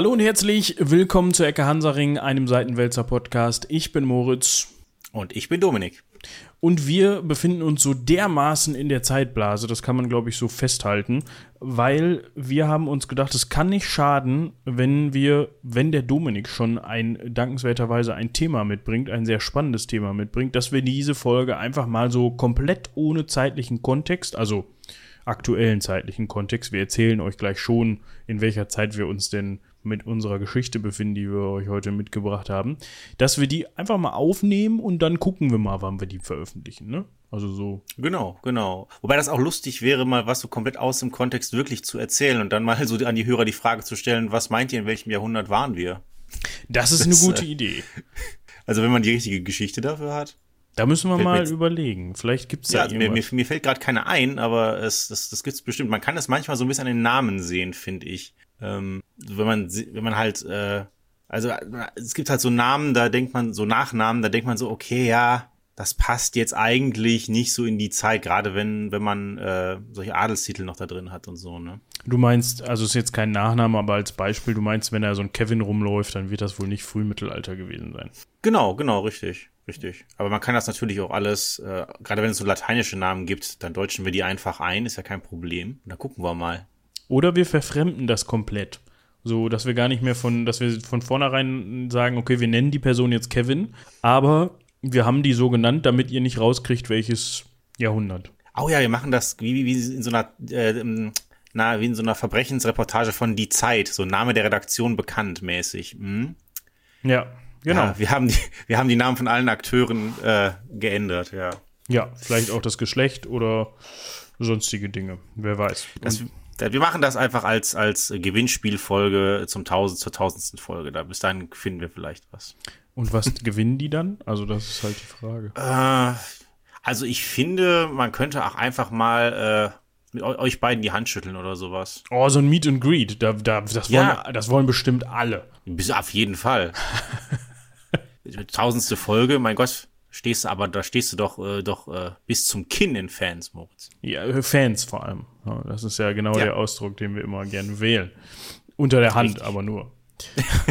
Hallo und herzlich willkommen zu Ecke Hansaring, einem Seitenwälzer Podcast. Ich bin Moritz. Und ich bin Dominik. Und wir befinden uns so dermaßen in der Zeitblase, das kann man, glaube ich, so festhalten, weil wir haben uns gedacht, es kann nicht schaden, wenn wir, wenn der Dominik schon ein dankenswerterweise ein Thema mitbringt, ein sehr spannendes Thema mitbringt, dass wir diese Folge einfach mal so komplett ohne zeitlichen Kontext, also aktuellen zeitlichen Kontext, wir erzählen euch gleich schon, in welcher Zeit wir uns denn mit unserer Geschichte befinden, die wir euch heute mitgebracht haben, dass wir die einfach mal aufnehmen und dann gucken wir mal, wann wir die veröffentlichen, ne? Also so. Genau, genau. Wobei das auch lustig wäre, mal was so komplett aus dem Kontext wirklich zu erzählen und dann mal so an die Hörer die Frage zu stellen, was meint ihr, in welchem Jahrhundert waren wir? Das ist das, eine gute äh, Idee. Also wenn man die richtige Geschichte dafür hat. Da müssen wir mal überlegen. Vielleicht gibt es ja, ja mir, mir, mir, fällt gerade keine ein, aber es, das, das gibt es bestimmt. Man kann es manchmal so ein bisschen an den Namen sehen, finde ich. Ähm, wenn man, wenn man halt, äh, also es gibt halt so Namen, da denkt man, so Nachnamen, da denkt man so, okay, ja, das passt jetzt eigentlich nicht so in die Zeit, gerade wenn, wenn man äh, solche Adelstitel noch da drin hat und so, ne? Du meinst, also ist jetzt kein Nachname, aber als Beispiel, du meinst, wenn da so ein Kevin rumläuft, dann wird das wohl nicht Frühmittelalter gewesen sein. Genau, genau, richtig, richtig. Aber man kann das natürlich auch alles, äh, gerade wenn es so lateinische Namen gibt, dann deutschen wir die einfach ein, ist ja kein Problem. Und dann gucken wir mal. Oder wir verfremden das komplett. So, dass wir gar nicht mehr von, dass wir von vornherein sagen, okay, wir nennen die Person jetzt Kevin, aber wir haben die so genannt, damit ihr nicht rauskriegt, welches Jahrhundert. Oh ja, wir machen das wie, wie, wie in so einer, äh, ähm, na, wie in so einer Verbrechensreportage von Die Zeit, so Name der Redaktion bekannt mäßig. Hm? Ja, genau. Ja, wir haben die, wir haben die Namen von allen Akteuren äh, geändert, ja. Ja, vielleicht auch das Geschlecht oder sonstige Dinge. Wer weiß. Das, wir machen das einfach als, als Gewinnspielfolge zum tausend, zur tausendsten Folge. Da bis dahin finden wir vielleicht was. Und was gewinnen die dann? Also, das ist halt die Frage. Äh, also, ich finde, man könnte auch einfach mal äh, mit euch beiden die Hand schütteln oder sowas. Oh, so ein Meet and Greet. Da, da, das, ja. wollen, das wollen bestimmt alle. Bis auf jeden Fall. Tausendste Folge, mein Gott stehst aber, da stehst du doch, äh, doch äh, bis zum Kinn in Fans, Moritz. Ja, äh, Fans vor allem. Ja, das ist ja genau ja. der Ausdruck, den wir immer gerne wählen. Unter der Hand, Richtig. aber nur.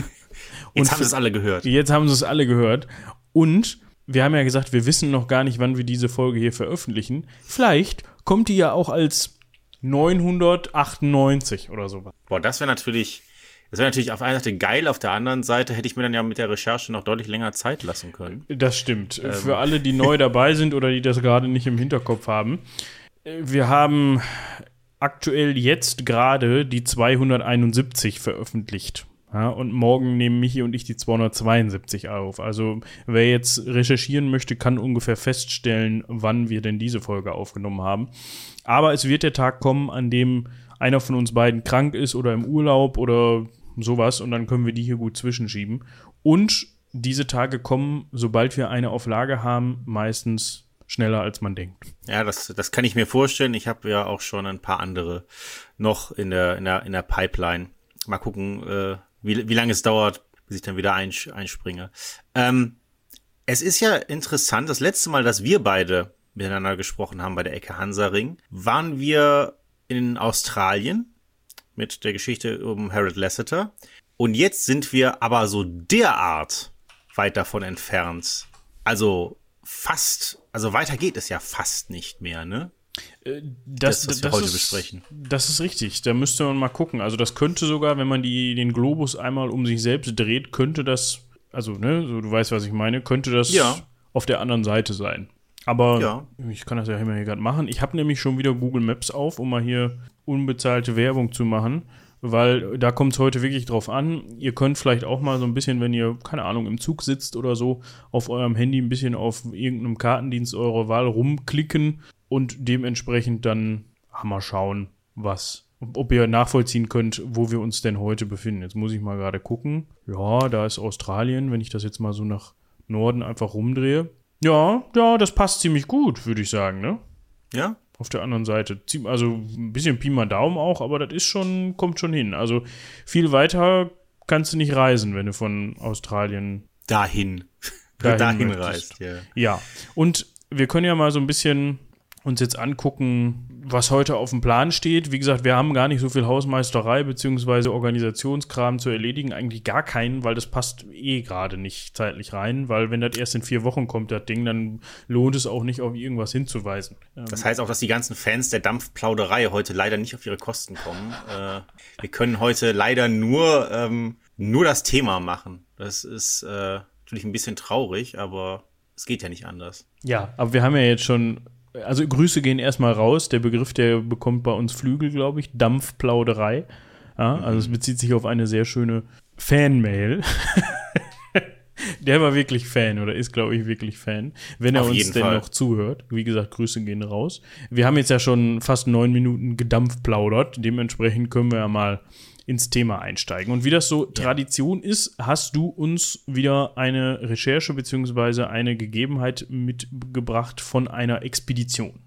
jetzt haben sie es alle gehört. Jetzt haben sie es alle gehört. Und wir haben ja gesagt, wir wissen noch gar nicht, wann wir diese Folge hier veröffentlichen. Vielleicht kommt die ja auch als 998 oder sowas. Boah, das wäre natürlich das wäre natürlich auf einer Seite geil, auf der anderen Seite hätte ich mir dann ja mit der Recherche noch deutlich länger Zeit lassen können. Das stimmt. Ähm. Für alle, die neu dabei sind oder die das gerade nicht im Hinterkopf haben. Wir haben aktuell jetzt gerade die 271 veröffentlicht. Ja, und morgen nehmen Michi und ich die 272 auf. Also wer jetzt recherchieren möchte, kann ungefähr feststellen, wann wir denn diese Folge aufgenommen haben. Aber es wird der Tag kommen, an dem einer von uns beiden krank ist oder im Urlaub oder sowas und dann können wir die hier gut zwischenschieben. Und diese Tage kommen, sobald wir eine auf Lager haben, meistens schneller als man denkt. Ja, das, das kann ich mir vorstellen. Ich habe ja auch schon ein paar andere noch in der, in der, in der Pipeline. Mal gucken, äh, wie, wie lange es dauert, bis ich dann wieder einspringe. Ähm, es ist ja interessant, das letzte Mal, dass wir beide miteinander gesprochen haben bei der Ecke Hansaring, waren wir in Australien mit der Geschichte um Harold Lasseter. Und jetzt sind wir aber so derart weit davon entfernt. Also fast, also weiter geht es ja fast nicht mehr, ne? Äh, das, das, was wir heute ist, besprechen. Das ist richtig. Da müsste man mal gucken. Also das könnte sogar, wenn man die, den Globus einmal um sich selbst dreht, könnte das, also ne, so du weißt, was ich meine, könnte das ja. auf der anderen Seite sein. Aber ja. ich kann das ja immer hier gerade machen. Ich habe nämlich schon wieder Google Maps auf, um mal hier unbezahlte Werbung zu machen, weil da kommt es heute wirklich drauf an. Ihr könnt vielleicht auch mal so ein bisschen, wenn ihr, keine Ahnung, im Zug sitzt oder so, auf eurem Handy ein bisschen auf irgendeinem Kartendienst eurer Wahl rumklicken und dementsprechend dann mal schauen, was ob ihr nachvollziehen könnt, wo wir uns denn heute befinden. Jetzt muss ich mal gerade gucken. Ja, da ist Australien, wenn ich das jetzt mal so nach Norden einfach rumdrehe. Ja, ja, das passt ziemlich gut, würde ich sagen, ne? Ja. Auf der anderen Seite. Also ein bisschen Pi mal Daumen auch, aber das ist schon, kommt schon hin. Also viel weiter kannst du nicht reisen, wenn du von Australien dahin, dahin, dahin reist. Ja. ja. Und wir können ja mal so ein bisschen uns jetzt angucken, was heute auf dem Plan steht. Wie gesagt, wir haben gar nicht so viel Hausmeisterei bzw. Organisationskram zu erledigen. Eigentlich gar keinen, weil das passt eh gerade nicht zeitlich rein. Weil wenn das erst in vier Wochen kommt, das Ding, dann lohnt es auch nicht, auf irgendwas hinzuweisen. Das heißt auch, dass die ganzen Fans der Dampfplauderei heute leider nicht auf ihre Kosten kommen. äh, wir können heute leider nur, ähm, nur das Thema machen. Das ist äh, natürlich ein bisschen traurig, aber es geht ja nicht anders. Ja, aber wir haben ja jetzt schon also Grüße gehen erstmal raus. Der Begriff, der bekommt bei uns Flügel, glaube ich. Dampfplauderei. Ja, mhm. Also es bezieht sich auf eine sehr schöne Fanmail. der war wirklich Fan oder ist, glaube ich, wirklich Fan, wenn er auf uns denn Fall. noch zuhört. Wie gesagt, Grüße gehen raus. Wir haben jetzt ja schon fast neun Minuten gedampfplaudert. Dementsprechend können wir ja mal ins Thema einsteigen. Und wie das so ja. Tradition ist, hast du uns wieder eine Recherche bzw. eine Gegebenheit mitgebracht von einer Expedition.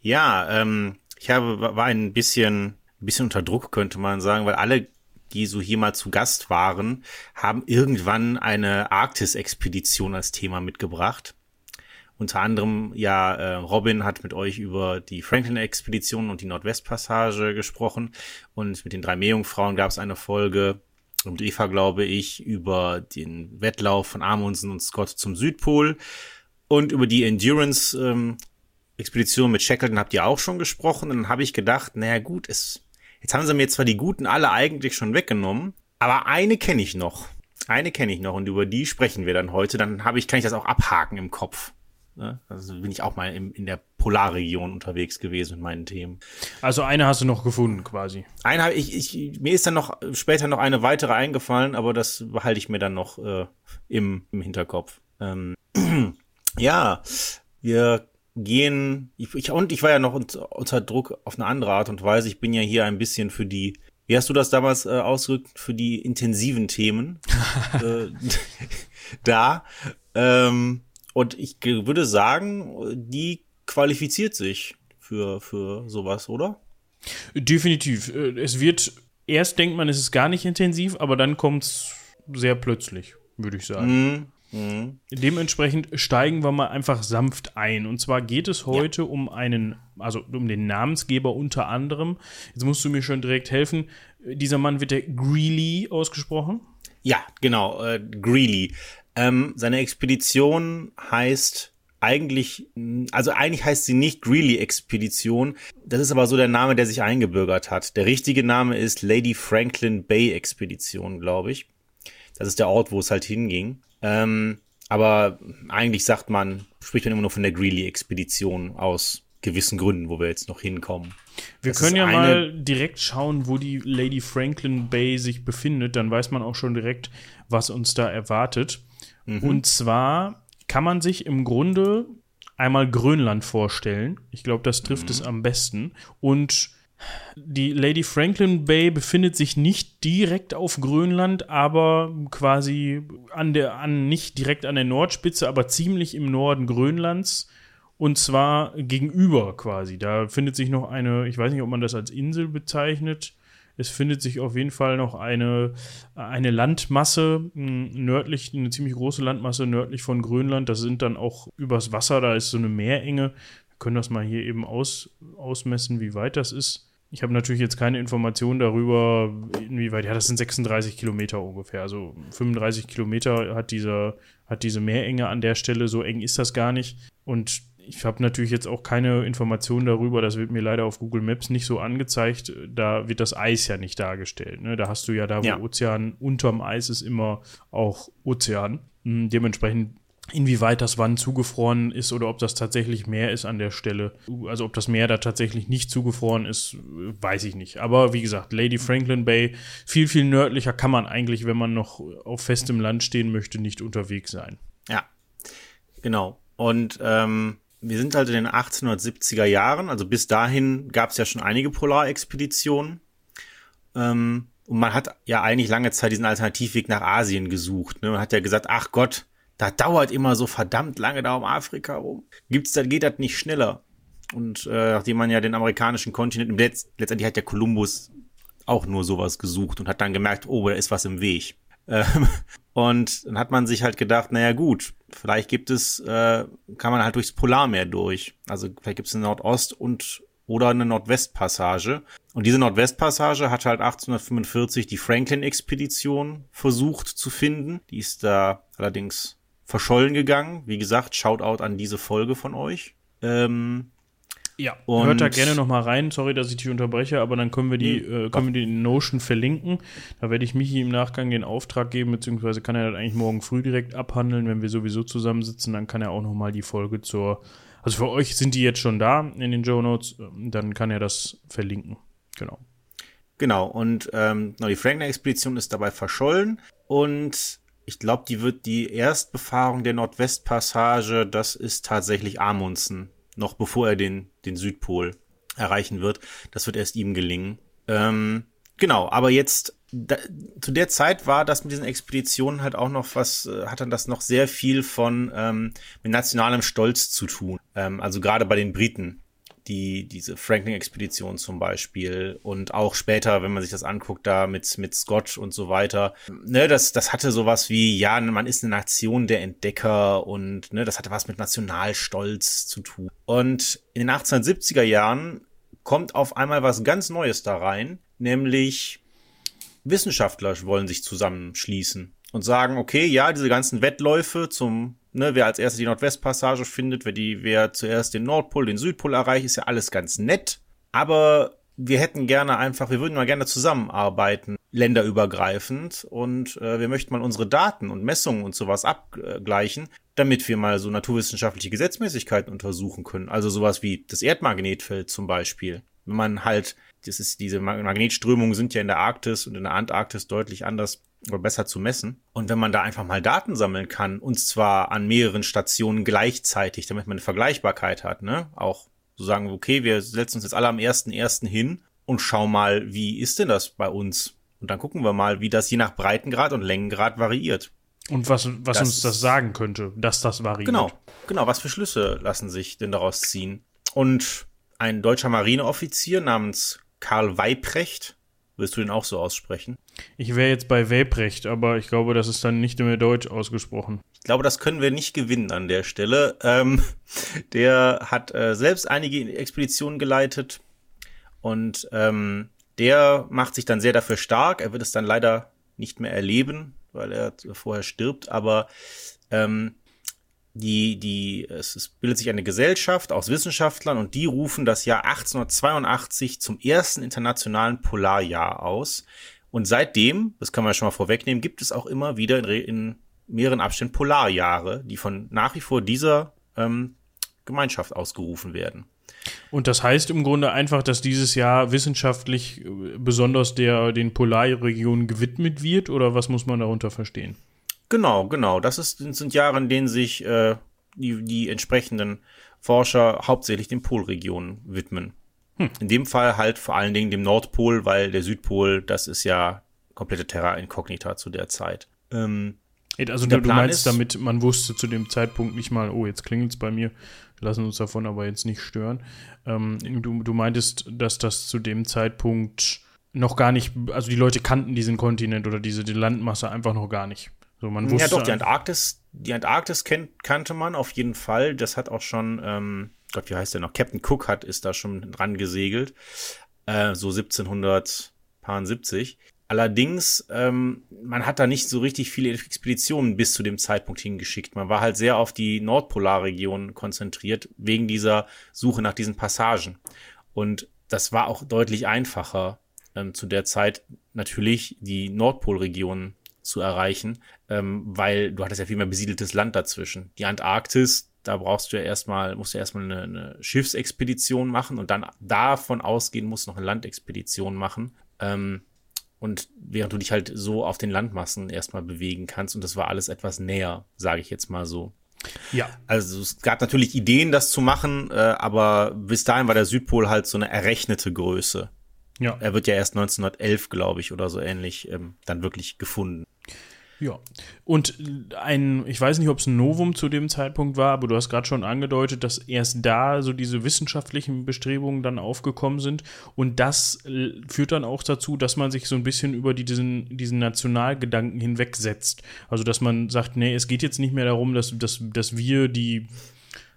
Ja, ähm, ich habe, war ein bisschen, ein bisschen unter Druck, könnte man sagen, weil alle die so hier mal zu Gast waren, haben irgendwann eine Arktis-Expedition als Thema mitgebracht. Unter anderem, ja, äh, Robin hat mit euch über die Franklin-Expedition und die Nordwestpassage gesprochen. Und mit den drei Meerjungfrauen gab es eine Folge, und Eva, glaube ich, über den Wettlauf von Amundsen und Scott zum Südpol. Und über die Endurance ähm, mit Shackleton habt ihr auch schon gesprochen. Und dann habe ich gedacht, naja gut, es, jetzt haben sie mir zwar die guten alle eigentlich schon weggenommen, aber eine kenne ich noch. Eine kenne ich noch und über die sprechen wir dann heute. Dann habe ich, kann ich das auch abhaken im Kopf. Ne? Also bin ich auch mal im, in der Polarregion unterwegs gewesen mit meinen Themen. Also eine hast du noch gefunden quasi. Eine habe ich, ich, mir ist dann noch später noch eine weitere eingefallen, aber das behalte ich mir dann noch äh, im, im Hinterkopf. Ähm, ja, wir gehen, ich, ich, und ich war ja noch unter, Druck auf eine andere Art und Weise. Ich bin ja hier ein bisschen für die wie hast du das damals äh, ausgedrückt für die intensiven Themen äh, da? Ähm, und ich würde sagen, die qualifiziert sich für, für sowas, oder? Definitiv. Äh, es wird, erst denkt man, es ist gar nicht intensiv, aber dann kommt es sehr plötzlich, würde ich sagen. Mm, mm. Dementsprechend steigen wir mal einfach sanft ein. Und zwar geht es heute ja. um einen, also um den Namensgeber unter anderem. Jetzt musst du mir schon direkt helfen. Dieser Mann wird der Greeley ausgesprochen. Ja, genau, äh, Greeley. Ähm, seine Expedition heißt eigentlich, also eigentlich heißt sie nicht Greeley-Expedition. Das ist aber so der Name, der sich eingebürgert hat. Der richtige Name ist Lady Franklin Bay Expedition, glaube ich. Das ist der Ort, wo es halt hinging. Ähm, aber eigentlich sagt man, spricht man immer nur von der Greeley-Expedition aus gewissen Gründen, wo wir jetzt noch hinkommen. Wir das können ja mal direkt schauen, wo die Lady Franklin Bay sich befindet. Dann weiß man auch schon direkt, was uns da erwartet. Mhm. Und zwar kann man sich im Grunde einmal Grönland vorstellen. Ich glaube, das trifft mhm. es am besten. Und die Lady Franklin Bay befindet sich nicht direkt auf Grönland, aber quasi an der, an, nicht direkt an der Nordspitze, aber ziemlich im Norden Grönlands. Und zwar gegenüber quasi. Da findet sich noch eine, ich weiß nicht, ob man das als Insel bezeichnet. Es findet sich auf jeden Fall noch eine, eine Landmasse hm, nördlich, eine ziemlich große Landmasse nördlich von Grönland. Das sind dann auch übers Wasser, da ist so eine Meerenge. Wir können das mal hier eben aus, ausmessen, wie weit das ist. Ich habe natürlich jetzt keine Informationen darüber, inwieweit, ja, das sind 36 Kilometer ungefähr. Also 35 Kilometer hat diese, hat diese Meerenge an der Stelle, so eng ist das gar nicht. Und ich habe natürlich jetzt auch keine Informationen darüber, das wird mir leider auf Google Maps nicht so angezeigt. Da wird das Eis ja nicht dargestellt. Ne? Da hast du ja da, wo ja. Ozean unterm Eis ist, immer auch Ozean. Hm, dementsprechend, inwieweit das wann zugefroren ist oder ob das tatsächlich Meer ist an der Stelle. Also ob das Meer da tatsächlich nicht zugefroren ist, weiß ich nicht. Aber wie gesagt, Lady Franklin Bay, viel, viel nördlicher kann man eigentlich, wenn man noch auf festem Land stehen möchte, nicht unterwegs sein. Ja, genau. Und ähm, wir sind halt in den 1870er Jahren, also bis dahin gab es ja schon einige Polarexpeditionen. Ähm, und man hat ja eigentlich lange Zeit diesen Alternativweg nach Asien gesucht. Ne? Man hat ja gesagt, ach Gott, da dauert immer so verdammt lange da um Afrika rum. Gibt's da, geht das nicht schneller? Und äh, nachdem man ja den amerikanischen Kontinent, letzt, letztendlich hat ja Kolumbus auch nur sowas gesucht und hat dann gemerkt, oh, da ist was im Weg. Ähm, und dann hat man sich halt gedacht, naja gut, vielleicht gibt es, äh, kann man halt durchs Polarmeer durch. Also vielleicht gibt es eine Nordost- und oder eine Nordwestpassage. Und diese Nordwestpassage hat halt 1845 die Franklin-Expedition versucht zu finden. Die ist da allerdings verschollen gegangen. Wie gesagt, Shoutout an diese Folge von euch. Ähm, ja, und hört da gerne noch mal rein. Sorry, dass ich dich unterbreche, aber dann können wir die, äh, können wir die Notion verlinken. Da werde ich Michi im Nachgang den Auftrag geben, beziehungsweise kann er das eigentlich morgen früh direkt abhandeln, wenn wir sowieso zusammensitzen. Dann kann er auch noch mal die Folge zur, also für euch sind die jetzt schon da in den Joe Notes, dann kann er das verlinken. Genau. Genau, und ähm, die Franklin-Expedition ist dabei verschollen und ich glaube, die wird die Erstbefahrung der Nordwestpassage, das ist tatsächlich Amundsen, noch bevor er den, den Südpol erreichen wird. Das wird erst ihm gelingen. Ähm, genau, aber jetzt da, zu der Zeit war das mit diesen Expeditionen halt auch noch was, äh, hat dann das noch sehr viel von ähm, mit nationalem Stolz zu tun. Ähm, also gerade bei den Briten die, diese Franklin-Expedition zum Beispiel und auch später, wenn man sich das anguckt, da mit, mit Scott und so weiter, ne, das, das hatte sowas wie, ja, man ist eine Nation der Entdecker und, ne, das hatte was mit Nationalstolz zu tun. Und in den 1870er Jahren kommt auf einmal was ganz Neues da rein, nämlich Wissenschaftler wollen sich zusammenschließen und sagen, okay, ja, diese ganzen Wettläufe zum Ne, wer als erstes die Nordwestpassage findet, wer die, wer zuerst den Nordpol, den Südpol erreicht, ist ja alles ganz nett. Aber wir hätten gerne einfach, wir würden mal gerne zusammenarbeiten, länderübergreifend, und äh, wir möchten mal unsere Daten und Messungen und sowas abgleichen, damit wir mal so naturwissenschaftliche Gesetzmäßigkeiten untersuchen können. Also sowas wie das Erdmagnetfeld zum Beispiel. Wenn man halt, das ist, diese Magnetströmungen sind ja in der Arktis und in der Antarktis deutlich anders oder besser zu messen. Und wenn man da einfach mal Daten sammeln kann, und zwar an mehreren Stationen gleichzeitig, damit man eine Vergleichbarkeit hat, ne? Auch so sagen, okay, wir setzen uns jetzt alle am ersten ersten hin und schauen mal, wie ist denn das bei uns? Und dann gucken wir mal, wie das je nach Breitengrad und Längengrad variiert. Und was, was das, uns das sagen könnte, dass das variiert. Genau, genau. Was für Schlüsse lassen sich denn daraus ziehen? Und ein deutscher Marineoffizier namens Karl Weiprecht Willst du den auch so aussprechen? Ich wäre jetzt bei Weprecht, aber ich glaube, das ist dann nicht mehr deutsch ausgesprochen. Ich glaube, das können wir nicht gewinnen an der Stelle. Ähm, der hat äh, selbst einige Expeditionen geleitet und ähm, der macht sich dann sehr dafür stark. Er wird es dann leider nicht mehr erleben, weil er vorher stirbt, aber ähm, die, die, es, es bildet sich eine Gesellschaft aus Wissenschaftlern und die rufen das Jahr 1882 zum ersten internationalen Polarjahr aus. Und seitdem, das kann man schon mal vorwegnehmen, gibt es auch immer wieder in, in mehreren Abständen Polarjahre, die von nach wie vor dieser ähm, Gemeinschaft ausgerufen werden. Und das heißt im Grunde einfach, dass dieses Jahr wissenschaftlich äh, besonders der den Polarregionen gewidmet wird, oder was muss man darunter verstehen? Genau, genau. Das ist, sind Jahre, in denen sich äh, die, die entsprechenden Forscher hauptsächlich den Polregionen widmen. Hm. In dem Fall halt vor allen Dingen dem Nordpol, weil der Südpol, das ist ja komplette Terra Incognita zu der Zeit. Ähm, also du, du meinst ist, damit, man wusste zu dem Zeitpunkt nicht mal, oh, jetzt klingelt es bei mir, lassen uns davon aber jetzt nicht stören. Ähm, du, du meintest, dass das zu dem Zeitpunkt noch gar nicht, also die Leute kannten diesen Kontinent oder diese die Landmasse einfach noch gar nicht. So, man wusste ja, doch, die Antarktis, die Antarktis kennt, kannte man auf jeden Fall. Das hat auch schon, ähm, Gott, wie heißt der noch? Captain Cook hat, ist da schon dran gesegelt. Äh, so 1770. Allerdings, ähm, man hat da nicht so richtig viele Expeditionen bis zu dem Zeitpunkt hingeschickt. Man war halt sehr auf die Nordpolarregion konzentriert, wegen dieser Suche nach diesen Passagen. Und das war auch deutlich einfacher, ähm, zu der Zeit natürlich die Nordpolregion zu erreichen, ähm, weil du hattest ja viel mehr besiedeltes Land dazwischen. Die Antarktis, da brauchst du ja erstmal, musst du erstmal eine, eine Schiffsexpedition machen und dann davon ausgehen musst du noch eine Landexpedition machen. Ähm, und während du dich halt so auf den Landmassen erstmal bewegen kannst und das war alles etwas näher, sage ich jetzt mal so. Ja. Also es gab natürlich Ideen, das zu machen, äh, aber bis dahin war der Südpol halt so eine errechnete Größe. Ja. Er wird ja erst 1911, glaube ich, oder so ähnlich, ähm, dann wirklich gefunden. Ja, und ein, ich weiß nicht, ob es ein Novum zu dem Zeitpunkt war, aber du hast gerade schon angedeutet, dass erst da so diese wissenschaftlichen Bestrebungen dann aufgekommen sind. Und das äh, führt dann auch dazu, dass man sich so ein bisschen über die, diesen, diesen Nationalgedanken hinwegsetzt. Also, dass man sagt, nee, es geht jetzt nicht mehr darum, dass, dass, dass wir die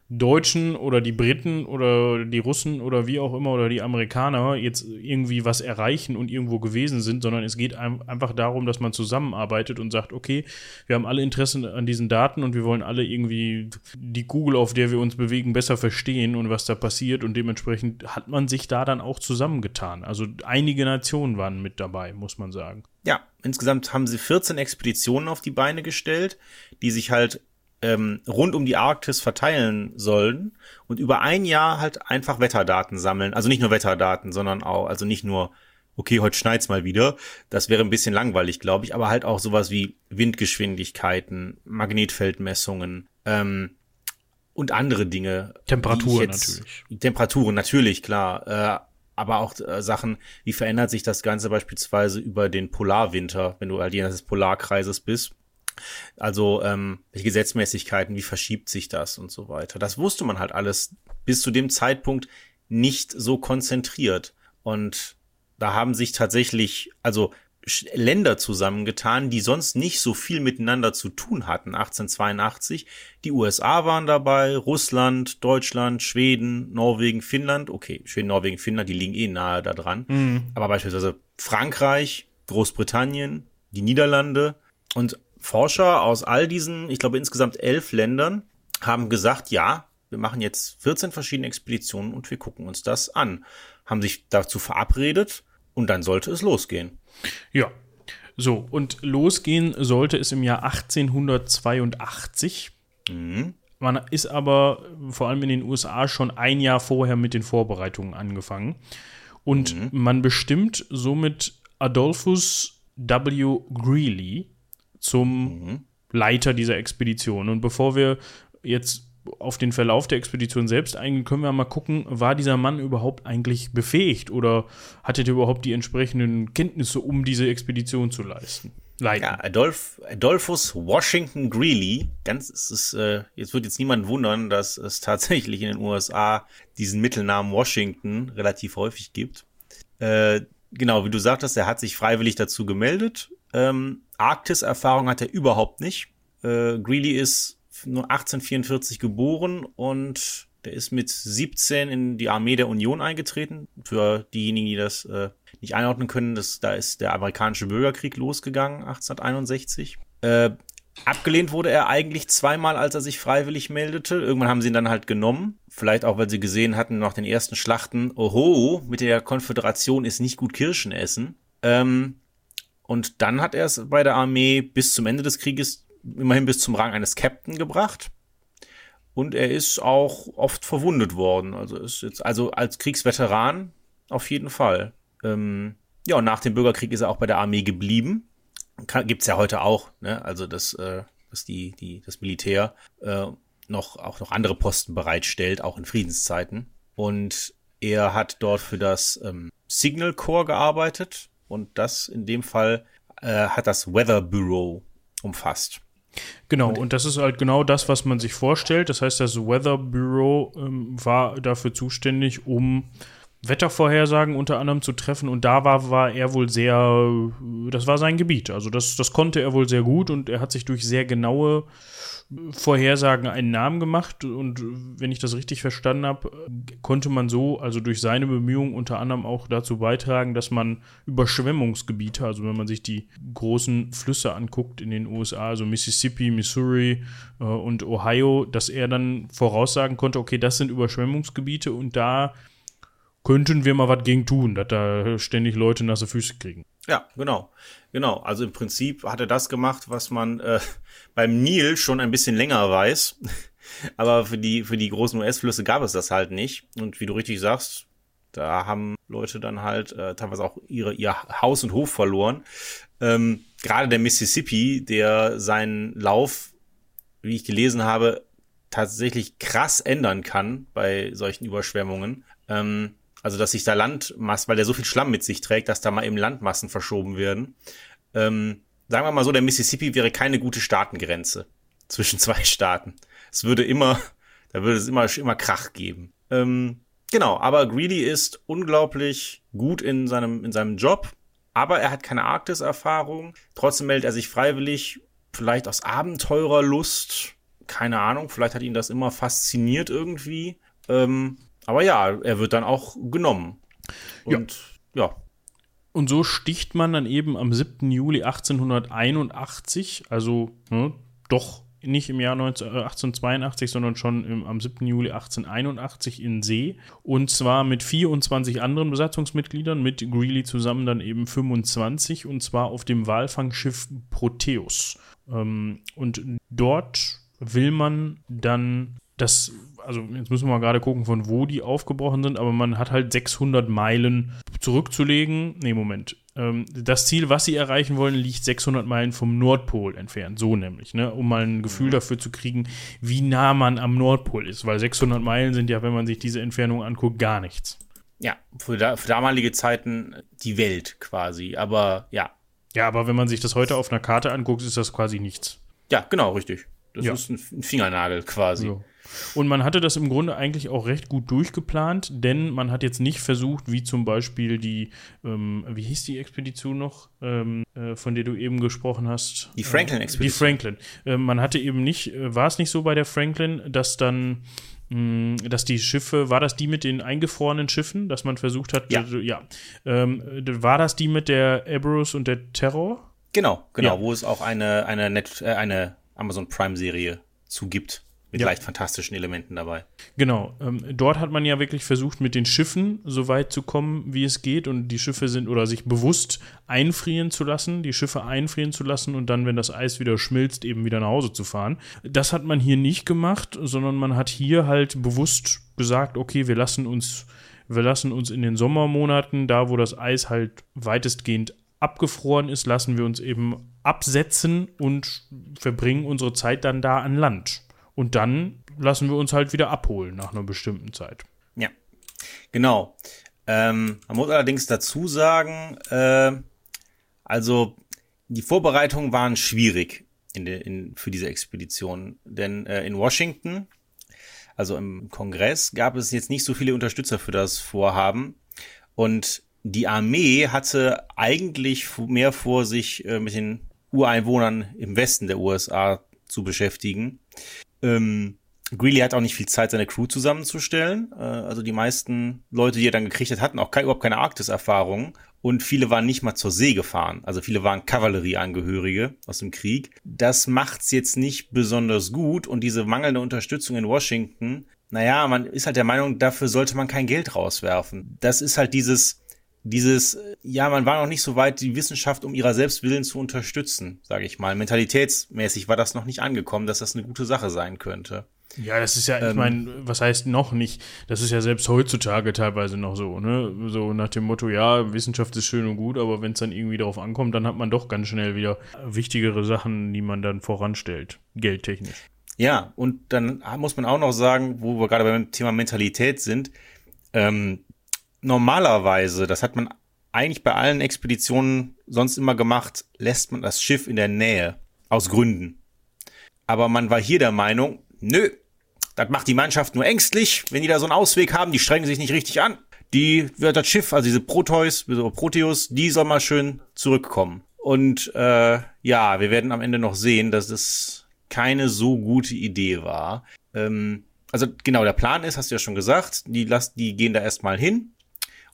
Deutschen oder die Briten oder die Russen oder wie auch immer oder die Amerikaner jetzt irgendwie was erreichen und irgendwo gewesen sind, sondern es geht einfach darum, dass man zusammenarbeitet und sagt, okay, wir haben alle Interesse an diesen Daten und wir wollen alle irgendwie die Kugel, auf der wir uns bewegen, besser verstehen und was da passiert und dementsprechend hat man sich da dann auch zusammengetan. Also einige Nationen waren mit dabei, muss man sagen. Ja, insgesamt haben sie 14 Expeditionen auf die Beine gestellt, die sich halt ähm, rund um die Arktis verteilen sollen und über ein Jahr halt einfach Wetterdaten sammeln. Also nicht nur Wetterdaten, sondern auch, also nicht nur, okay, heute schneit's mal wieder. Das wäre ein bisschen langweilig, glaube ich, aber halt auch sowas wie Windgeschwindigkeiten, Magnetfeldmessungen, ähm, und andere Dinge. Temperaturen natürlich. Temperaturen natürlich, klar. Äh, aber auch äh, Sachen, wie verändert sich das Ganze beispielsweise über den Polarwinter, wenn du halt jenseits des Polarkreises bist. Also ähm, welche Gesetzmäßigkeiten, wie verschiebt sich das und so weiter. Das wusste man halt alles bis zu dem Zeitpunkt nicht so konzentriert. Und da haben sich tatsächlich, also Länder zusammengetan, die sonst nicht so viel miteinander zu tun hatten. 1882. Die USA waren dabei, Russland, Deutschland, Schweden, Norwegen, Finnland. Okay, Schweden, Norwegen, Finnland, die liegen eh nahe da dran. Mhm. Aber beispielsweise Frankreich, Großbritannien, die Niederlande und Forscher aus all diesen, ich glaube insgesamt elf Ländern, haben gesagt, ja, wir machen jetzt 14 verschiedene Expeditionen und wir gucken uns das an. Haben sich dazu verabredet und dann sollte es losgehen. Ja. So, und losgehen sollte es im Jahr 1882. Mhm. Man ist aber vor allem in den USA schon ein Jahr vorher mit den Vorbereitungen angefangen. Und mhm. man bestimmt somit Adolphus W. Greeley zum mhm. Leiter dieser Expedition. Und bevor wir jetzt auf den Verlauf der Expedition selbst eingehen, können wir mal gucken, war dieser Mann überhaupt eigentlich befähigt oder hatte er überhaupt die entsprechenden Kenntnisse, um diese Expedition zu leisten? Leiten. Ja, Adolf, Adolphus Washington Greeley, ganz, es ist, äh, jetzt wird jetzt niemand wundern, dass es tatsächlich in den USA diesen Mittelnamen Washington relativ häufig gibt. Äh, genau, wie du sagtest, er hat sich freiwillig dazu gemeldet, ähm, Arktis-Erfahrung hat er überhaupt nicht. Äh, Greeley ist nur 1844 geboren und der ist mit 17 in die Armee der Union eingetreten. Für diejenigen, die das äh, nicht einordnen können, das, da ist der amerikanische Bürgerkrieg losgegangen, 1861. Äh, abgelehnt wurde er eigentlich zweimal, als er sich freiwillig meldete. Irgendwann haben sie ihn dann halt genommen. Vielleicht auch, weil sie gesehen hatten nach den ersten Schlachten, oho, mit der Konföderation ist nicht gut Kirschen essen. Ähm, und dann hat er es bei der Armee bis zum Ende des Krieges immerhin bis zum Rang eines Captain gebracht. Und er ist auch oft verwundet worden. Also ist jetzt, also als Kriegsveteran auf jeden Fall. Ähm, ja, und nach dem Bürgerkrieg ist er auch bei der Armee geblieben. gibt's ja heute auch, ne? Also dass, äh, dass die, die, das Militär äh, noch auch noch andere Posten bereitstellt, auch in Friedenszeiten. Und er hat dort für das ähm, Signal Corps gearbeitet und das in dem Fall äh, hat das Weather Bureau umfasst. Genau, und, und, das ist halt genau das, was man sich vorstellt. Das heißt, das Weather Bureau ähm, war dafür zuständig, um Wettervorhersagen unter anderem zu treffen. Und da war, war er wohl sehr, das war sein Gebiet. Also das, das konnte er wohl sehr gut und er hat sich durch sehr genaue Vorhersagen einen Namen gemacht und wenn ich das richtig verstanden habe, konnte man so, also durch seine Bemühungen unter anderem auch dazu beitragen, dass man Überschwemmungsgebiete, also wenn man sich die großen Flüsse anguckt in den USA, also Mississippi, Missouri äh, und Ohio, dass er dann voraussagen konnte, okay, das sind Überschwemmungsgebiete und da könnten wir mal was gegen tun, dass da ständig Leute nasse Füße kriegen. Ja, genau. Genau. Also im Prinzip hat er das gemacht, was man äh, beim Nil schon ein bisschen länger weiß. Aber für die, für die großen US-Flüsse gab es das halt nicht. Und wie du richtig sagst, da haben Leute dann halt äh, teilweise auch ihre, ihr Haus und Hof verloren. Ähm, gerade der Mississippi, der seinen Lauf, wie ich gelesen habe, tatsächlich krass ändern kann bei solchen Überschwemmungen. Ähm, also, dass sich da Landmassen, weil der so viel Schlamm mit sich trägt, dass da mal eben Landmassen verschoben werden. Ähm, sagen wir mal so, der Mississippi wäre keine gute Staatengrenze zwischen zwei Staaten. Es würde immer, da würde es immer, immer Krach geben. Ähm, genau, aber Greedy ist unglaublich gut in seinem, in seinem Job, aber er hat keine Arktis-Erfahrung. Trotzdem meldet er sich freiwillig, vielleicht aus Abenteurerlust, keine Ahnung, vielleicht hat ihn das immer fasziniert irgendwie. Ähm, aber ja, er wird dann auch genommen. Und ja. ja. Und so sticht man dann eben am 7. Juli 1881, also ne, doch nicht im Jahr 19, äh, 1882, sondern schon im, am 7. Juli 1881 in See. Und zwar mit 24 anderen Besatzungsmitgliedern, mit Greeley zusammen dann eben 25, und zwar auf dem Walfangschiff Proteus. Ähm, und dort will man dann das, also jetzt müssen wir mal gerade gucken, von wo die aufgebrochen sind, aber man hat halt 600 Meilen zurückzulegen. Nee, Moment. Ähm, das Ziel, was sie erreichen wollen, liegt 600 Meilen vom Nordpol entfernt. So nämlich, ne? Um mal ein Gefühl mhm. dafür zu kriegen, wie nah man am Nordpol ist. Weil 600 Meilen sind ja, wenn man sich diese Entfernung anguckt, gar nichts. Ja, für, da, für damalige Zeiten die Welt quasi. Aber ja. Ja, aber wenn man sich das heute auf einer Karte anguckt, ist das quasi nichts. Ja, genau, richtig. Das ja. ist ein Fingernagel quasi. So. Und man hatte das im Grunde eigentlich auch recht gut durchgeplant, denn man hat jetzt nicht versucht, wie zum Beispiel die, ähm, wie hieß die Expedition noch, ähm, äh, von der du eben gesprochen hast? Die Franklin-Expedition. Die Franklin. Äh, man hatte eben nicht, äh, war es nicht so bei der Franklin, dass dann hm, dass die Schiffe, war das die mit den eingefrorenen Schiffen, dass man versucht hat, ja, äh, ja. Ähm, war das die mit der Eberus und der Terror? Genau, genau, ja. wo es auch eine, eine, Net, äh, eine Amazon Prime-Serie zugibt mit ja. leicht fantastischen Elementen dabei. Genau. Ähm, dort hat man ja wirklich versucht, mit den Schiffen so weit zu kommen, wie es geht und die Schiffe sind oder sich bewusst einfrieren zu lassen, die Schiffe einfrieren zu lassen und dann, wenn das Eis wieder schmilzt, eben wieder nach Hause zu fahren. Das hat man hier nicht gemacht, sondern man hat hier halt bewusst gesagt, okay, wir lassen uns, wir lassen uns in den Sommermonaten, da wo das Eis halt weitestgehend abgefroren ist, lassen wir uns eben absetzen und verbringen unsere Zeit dann da an Land. Und dann lassen wir uns halt wieder abholen nach einer bestimmten Zeit. Ja, genau. Ähm, man muss allerdings dazu sagen, äh, also die Vorbereitungen waren schwierig in de, in, für diese Expedition. Denn äh, in Washington, also im Kongress, gab es jetzt nicht so viele Unterstützer für das Vorhaben. Und die Armee hatte eigentlich mehr vor, sich äh, mit den Ureinwohnern im Westen der USA zu beschäftigen. Ähm, Greeley hat auch nicht viel Zeit, seine Crew zusammenzustellen. Äh, also die meisten Leute, die er dann gekriegt hat, hatten auch kein, überhaupt keine Arktis-Erfahrung. Und viele waren nicht mal zur See gefahren. Also viele waren Kavallerieangehörige aus dem Krieg. Das macht's jetzt nicht besonders gut. Und diese mangelnde Unterstützung in Washington, naja, man ist halt der Meinung, dafür sollte man kein Geld rauswerfen. Das ist halt dieses, dieses, ja, man war noch nicht so weit, die Wissenschaft um ihrer Selbstwillen zu unterstützen, sage ich mal. Mentalitätsmäßig war das noch nicht angekommen, dass das eine gute Sache sein könnte. Ja, das ist ja, ähm, ich meine, was heißt noch nicht? Das ist ja selbst heutzutage teilweise noch so, ne? So nach dem Motto, ja, Wissenschaft ist schön und gut, aber wenn es dann irgendwie darauf ankommt, dann hat man doch ganz schnell wieder wichtigere Sachen, die man dann voranstellt, geldtechnisch. Ja, und dann muss man auch noch sagen, wo wir gerade beim Thema Mentalität sind, ähm, normalerweise, das hat man eigentlich bei allen Expeditionen sonst immer gemacht, lässt man das Schiff in der Nähe. Aus Gründen. Aber man war hier der Meinung, nö, das macht die Mannschaft nur ängstlich, wenn die da so einen Ausweg haben, die strengen sich nicht richtig an. Die wird das Schiff, also diese Proteus, Proteus, die soll mal schön zurückkommen. Und äh, ja, wir werden am Ende noch sehen, dass es keine so gute Idee war. Ähm, also genau, der Plan ist, hast du ja schon gesagt, die, lass, die gehen da erstmal hin,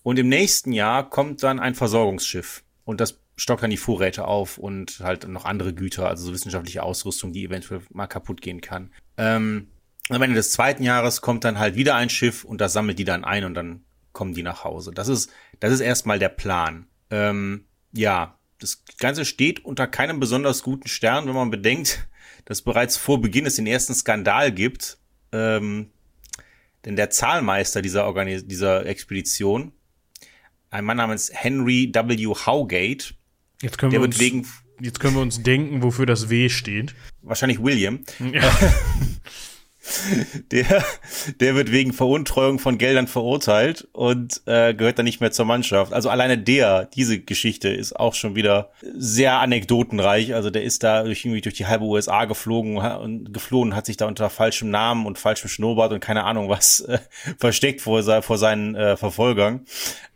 und im nächsten Jahr kommt dann ein Versorgungsschiff und das stockt dann die Vorräte auf und halt noch andere Güter, also so wissenschaftliche Ausrüstung, die eventuell mal kaputt gehen kann. Ähm, am Ende des zweiten Jahres kommt dann halt wieder ein Schiff und das sammelt die dann ein und dann kommen die nach Hause. Das ist, das ist erstmal der Plan. Ähm, ja, das Ganze steht unter keinem besonders guten Stern, wenn man bedenkt, dass bereits vor Beginn es den ersten Skandal gibt. Ähm, denn der Zahlmeister dieser, Organis dieser Expedition, ein Mann namens Henry W. Howgate. Jetzt können, wir uns, wegen, jetzt können wir uns denken, wofür das W steht. Wahrscheinlich William. Ja. der, der wird wegen Veruntreuung von Geldern verurteilt und äh, gehört dann nicht mehr zur Mannschaft. Also alleine der, diese Geschichte ist auch schon wieder sehr anekdotenreich. Also der ist da durch, irgendwie durch die halbe USA geflogen und geflohen, hat sich da unter falschem Namen und falschem Schnurrbart und keine Ahnung was äh, versteckt vor, vor seinen äh, Verfolgern.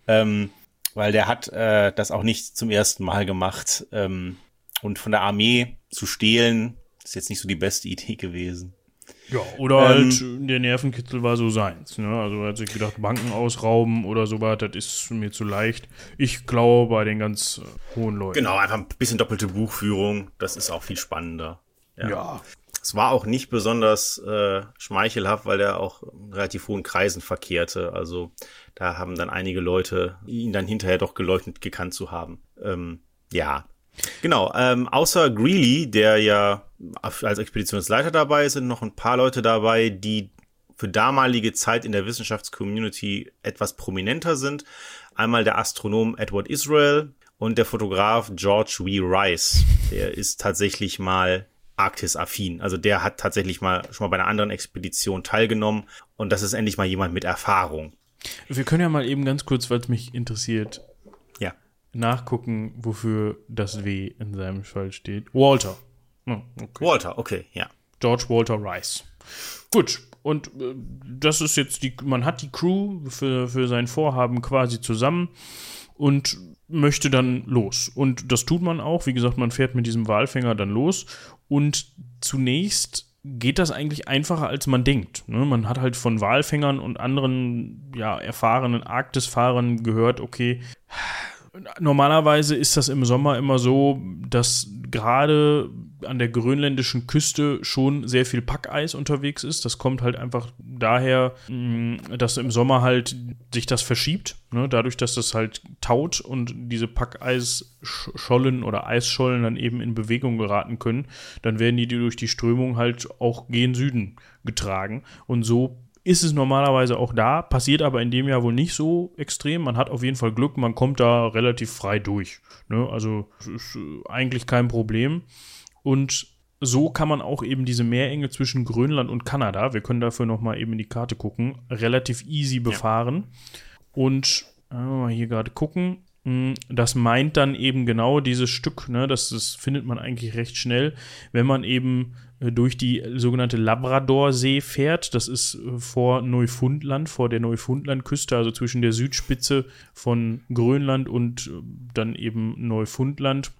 Ähm, weil der hat äh, das auch nicht zum ersten Mal gemacht. Ähm, und von der Armee zu stehlen, ist jetzt nicht so die beste Idee gewesen. Ja, oder ähm, halt der Nervenkitzel war so seins. Ne? Also er hat sich gedacht, Banken ausrauben oder sowas, das ist mir zu leicht. Ich glaube bei den ganz äh, hohen Leuten. Genau, einfach ein bisschen doppelte Buchführung, das ist auch viel spannender. Ja. ja. Es war auch nicht besonders äh, schmeichelhaft, weil er auch in relativ hohen Kreisen verkehrte. Also da haben dann einige Leute ihn dann hinterher doch geleugnet gekannt zu haben. Ähm, ja, Genau, ähm, außer Greeley, der ja als Expeditionsleiter dabei ist, sind noch ein paar Leute dabei, die für damalige Zeit in der Wissenschaftscommunity etwas prominenter sind. Einmal der Astronom Edward Israel und der Fotograf George W. Rice. Der ist tatsächlich mal Arktis-affin. Also der hat tatsächlich mal schon mal bei einer anderen Expedition teilgenommen und das ist endlich mal jemand mit Erfahrung. Wir können ja mal eben ganz kurz, weil es mich interessiert, nachgucken, wofür das W in seinem Fall steht. Walter. Oh, okay. Walter, okay, ja. George Walter Rice. Gut, und äh, das ist jetzt die, man hat die Crew für, für sein Vorhaben quasi zusammen und möchte dann los. Und das tut man auch. Wie gesagt, man fährt mit diesem Walfänger dann los. Und zunächst geht das eigentlich einfacher, als man denkt. Ne? Man hat halt von Walfängern und anderen ja, erfahrenen Arktisfahrern gehört, okay, normalerweise ist das im Sommer immer so, dass gerade an der grönländischen Küste schon sehr viel Packeis unterwegs ist. Das kommt halt einfach daher, mm, dass im Sommer halt sich das verschiebt. Ne? Dadurch, dass das halt taut und diese Packeisschollen oder Eisschollen dann eben in Bewegung geraten können, dann werden die durch die Strömung halt auch gen Süden getragen. Und so ist es normalerweise auch da, passiert aber in dem Jahr wohl nicht so extrem. Man hat auf jeden Fall Glück, man kommt da relativ frei durch. Ne? Also ist äh, eigentlich kein Problem. Und so kann man auch eben diese Meerenge zwischen Grönland und Kanada, wir können dafür nochmal eben in die Karte gucken, relativ easy befahren. Ja. Und äh, mal hier gerade gucken. Hm, das meint dann eben genau dieses Stück, ne? das, das findet man eigentlich recht schnell, wenn man eben durch die sogenannte Labradorsee fährt. Das ist äh, vor Neufundland, vor der Neufundlandküste, also zwischen der Südspitze von Grönland und äh, dann eben Neufundland.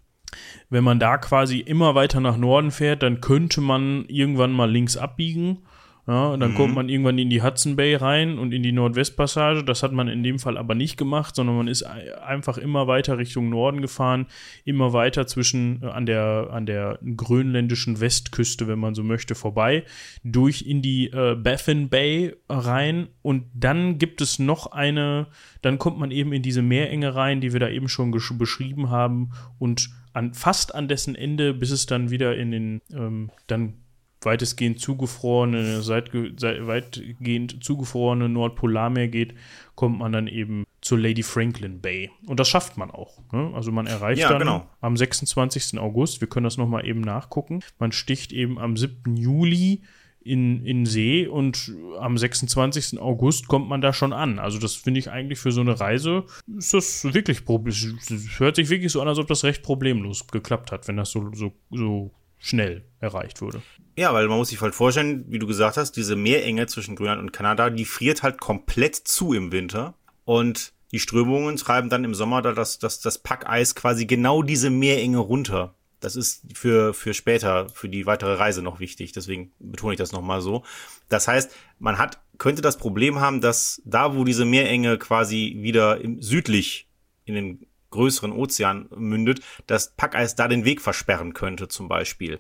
Wenn man da quasi immer weiter nach Norden fährt, dann könnte man irgendwann mal links abbiegen ja, und dann mhm. kommt man irgendwann in die Hudson Bay rein und in die Nordwestpassage. Das hat man in dem Fall aber nicht gemacht, sondern man ist einfach immer weiter Richtung Norden gefahren, immer weiter zwischen äh, an der an der grönländischen Westküste, wenn man so möchte, vorbei, durch in die äh, Baffin Bay rein und dann gibt es noch eine, dann kommt man eben in diese Meerenge rein, die wir da eben schon beschrieben haben und an, fast an dessen Ende, bis es dann wieder in den ähm, dann weitestgehend zugefrorene, seit, seit, weitgehend zugefrorene Nordpolarmeer geht, kommt man dann eben zur Lady Franklin Bay. Und das schafft man auch. Ne? Also man erreicht ja, dann genau. am 26. August, wir können das nochmal eben nachgucken, man sticht eben am 7. Juli in, in See und am 26. August kommt man da schon an. Also das finde ich eigentlich für so eine Reise ist das wirklich es hört sich wirklich so an, als ob das recht problemlos geklappt hat, wenn das so, so, so schnell erreicht wurde. Ja, weil man muss sich halt vorstellen, wie du gesagt hast, diese Meerenge zwischen Grönland und Kanada, die friert halt komplett zu im Winter. Und die Strömungen treiben dann im Sommer da das, das, das Packeis quasi genau diese Meerenge runter. Das ist für, für später, für die weitere Reise noch wichtig. Deswegen betone ich das nochmal so. Das heißt, man hat, könnte das Problem haben, dass da, wo diese Meerenge quasi wieder im, südlich in den größeren Ozean mündet, das Packeis da den Weg versperren könnte zum Beispiel.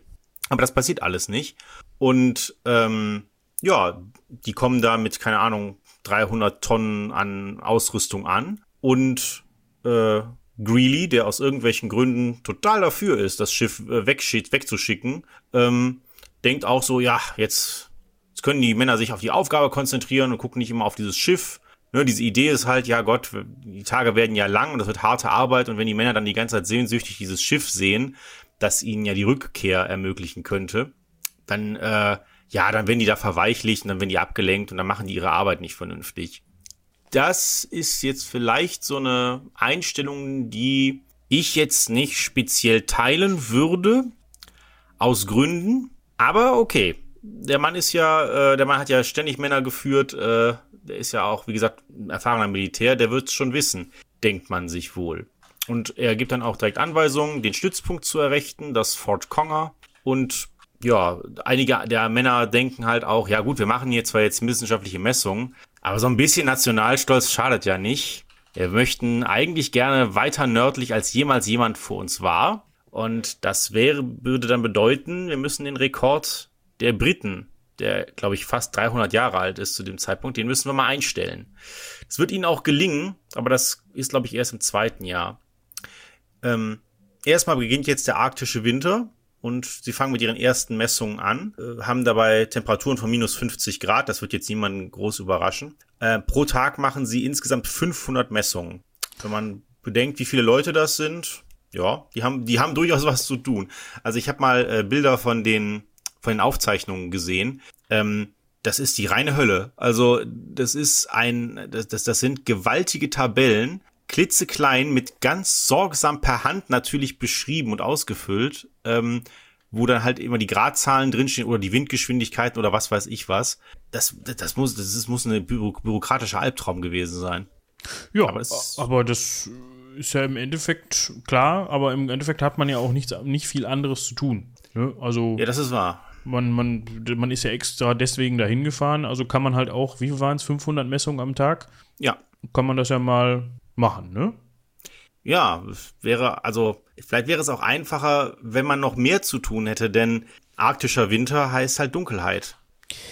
Aber das passiert alles nicht. Und ähm, ja, die kommen da mit, keine Ahnung, 300 Tonnen an Ausrüstung an. Und äh, Greeley, der aus irgendwelchen Gründen total dafür ist, das Schiff äh, wegzuschicken, ähm, denkt auch so, ja, jetzt, jetzt können die Männer sich auf die Aufgabe konzentrieren und gucken nicht immer auf dieses Schiff. Ne, diese Idee ist halt, ja Gott, die Tage werden ja lang und das wird harte Arbeit und wenn die Männer dann die ganze Zeit sehnsüchtig dieses Schiff sehen, das ihnen ja die Rückkehr ermöglichen könnte, dann äh, ja, dann werden die da verweichlicht und dann werden die abgelenkt und dann machen die ihre Arbeit nicht vernünftig. Das ist jetzt vielleicht so eine Einstellung, die ich jetzt nicht speziell teilen würde, aus Gründen, aber okay. Der Mann ist ja, äh, der Mann hat ja ständig Männer geführt, äh, der ist ja auch, wie gesagt, ein erfahrener Militär, der wird es schon wissen, denkt man sich wohl. Und er gibt dann auch direkt Anweisungen, den Stützpunkt zu errichten, das Fort Conger. Und ja, einige der Männer denken halt auch, ja gut, wir machen hier zwar jetzt wissenschaftliche Messungen, aber so ein bisschen Nationalstolz schadet ja nicht. Wir möchten eigentlich gerne weiter nördlich als jemals jemand vor uns war. Und das wäre, würde dann bedeuten, wir müssen den Rekord der Briten, der, glaube ich, fast 300 Jahre alt ist zu dem Zeitpunkt, den müssen wir mal einstellen. Es wird ihnen auch gelingen, aber das ist, glaube ich, erst im zweiten Jahr. Ähm, erstmal beginnt jetzt der arktische Winter und sie fangen mit ihren ersten Messungen an, äh, haben dabei Temperaturen von minus 50 Grad, das wird jetzt niemanden groß überraschen. Äh, pro Tag machen sie insgesamt 500 Messungen. Wenn man bedenkt, wie viele Leute das sind, ja, die haben, die haben durchaus was zu tun. Also ich habe mal äh, Bilder von den, von den Aufzeichnungen gesehen. Ähm, das ist die reine Hölle. Also das ist ein, das, das, das sind gewaltige Tabellen, klitzeklein, mit ganz sorgsam per Hand natürlich beschrieben und ausgefüllt, ähm, wo dann halt immer die Gradzahlen drinstehen oder die Windgeschwindigkeiten oder was weiß ich was. Das, das, das muss, das ist, muss ein bürokratischer Albtraum gewesen sein. Ja, aber, aber das ist ja im Endeffekt klar, aber im Endeffekt hat man ja auch nichts, nicht viel anderes zu tun. Ne? Also, ja, das ist wahr. Man, man, man ist ja extra deswegen dahin gefahren, also kann man halt auch, wie waren es, 500 Messungen am Tag? Ja. Kann man das ja mal machen, ne? Ja, wäre, also, vielleicht wäre es auch einfacher, wenn man noch mehr zu tun hätte, denn arktischer Winter heißt halt Dunkelheit.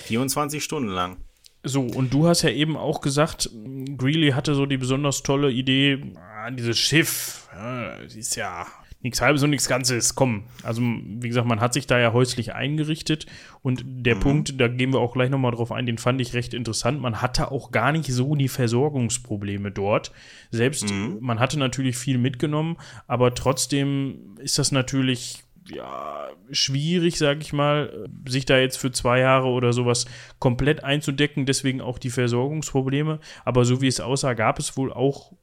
24 Stunden lang. So, und du hast ja eben auch gesagt, Greeley hatte so die besonders tolle Idee, ah, dieses Schiff, ja, ist ja nichts halbes und nichts Ganzes, komm. Also, wie gesagt, man hat sich da ja häuslich eingerichtet und der mhm. Punkt, da gehen wir auch gleich nochmal drauf ein, den fand ich recht interessant. Man hatte auch gar nicht so die Versorgungsprobleme dort. Selbst, mhm. man hatte natürlich viel mitgenommen, aber trotzdem ist das natürlich ja, schwierig, sag ich mal, sich da jetzt für zwei Jahre oder sowas komplett einzudecken, deswegen auch die Versorgungsprobleme. Aber so wie es aussah, gab es wohl auch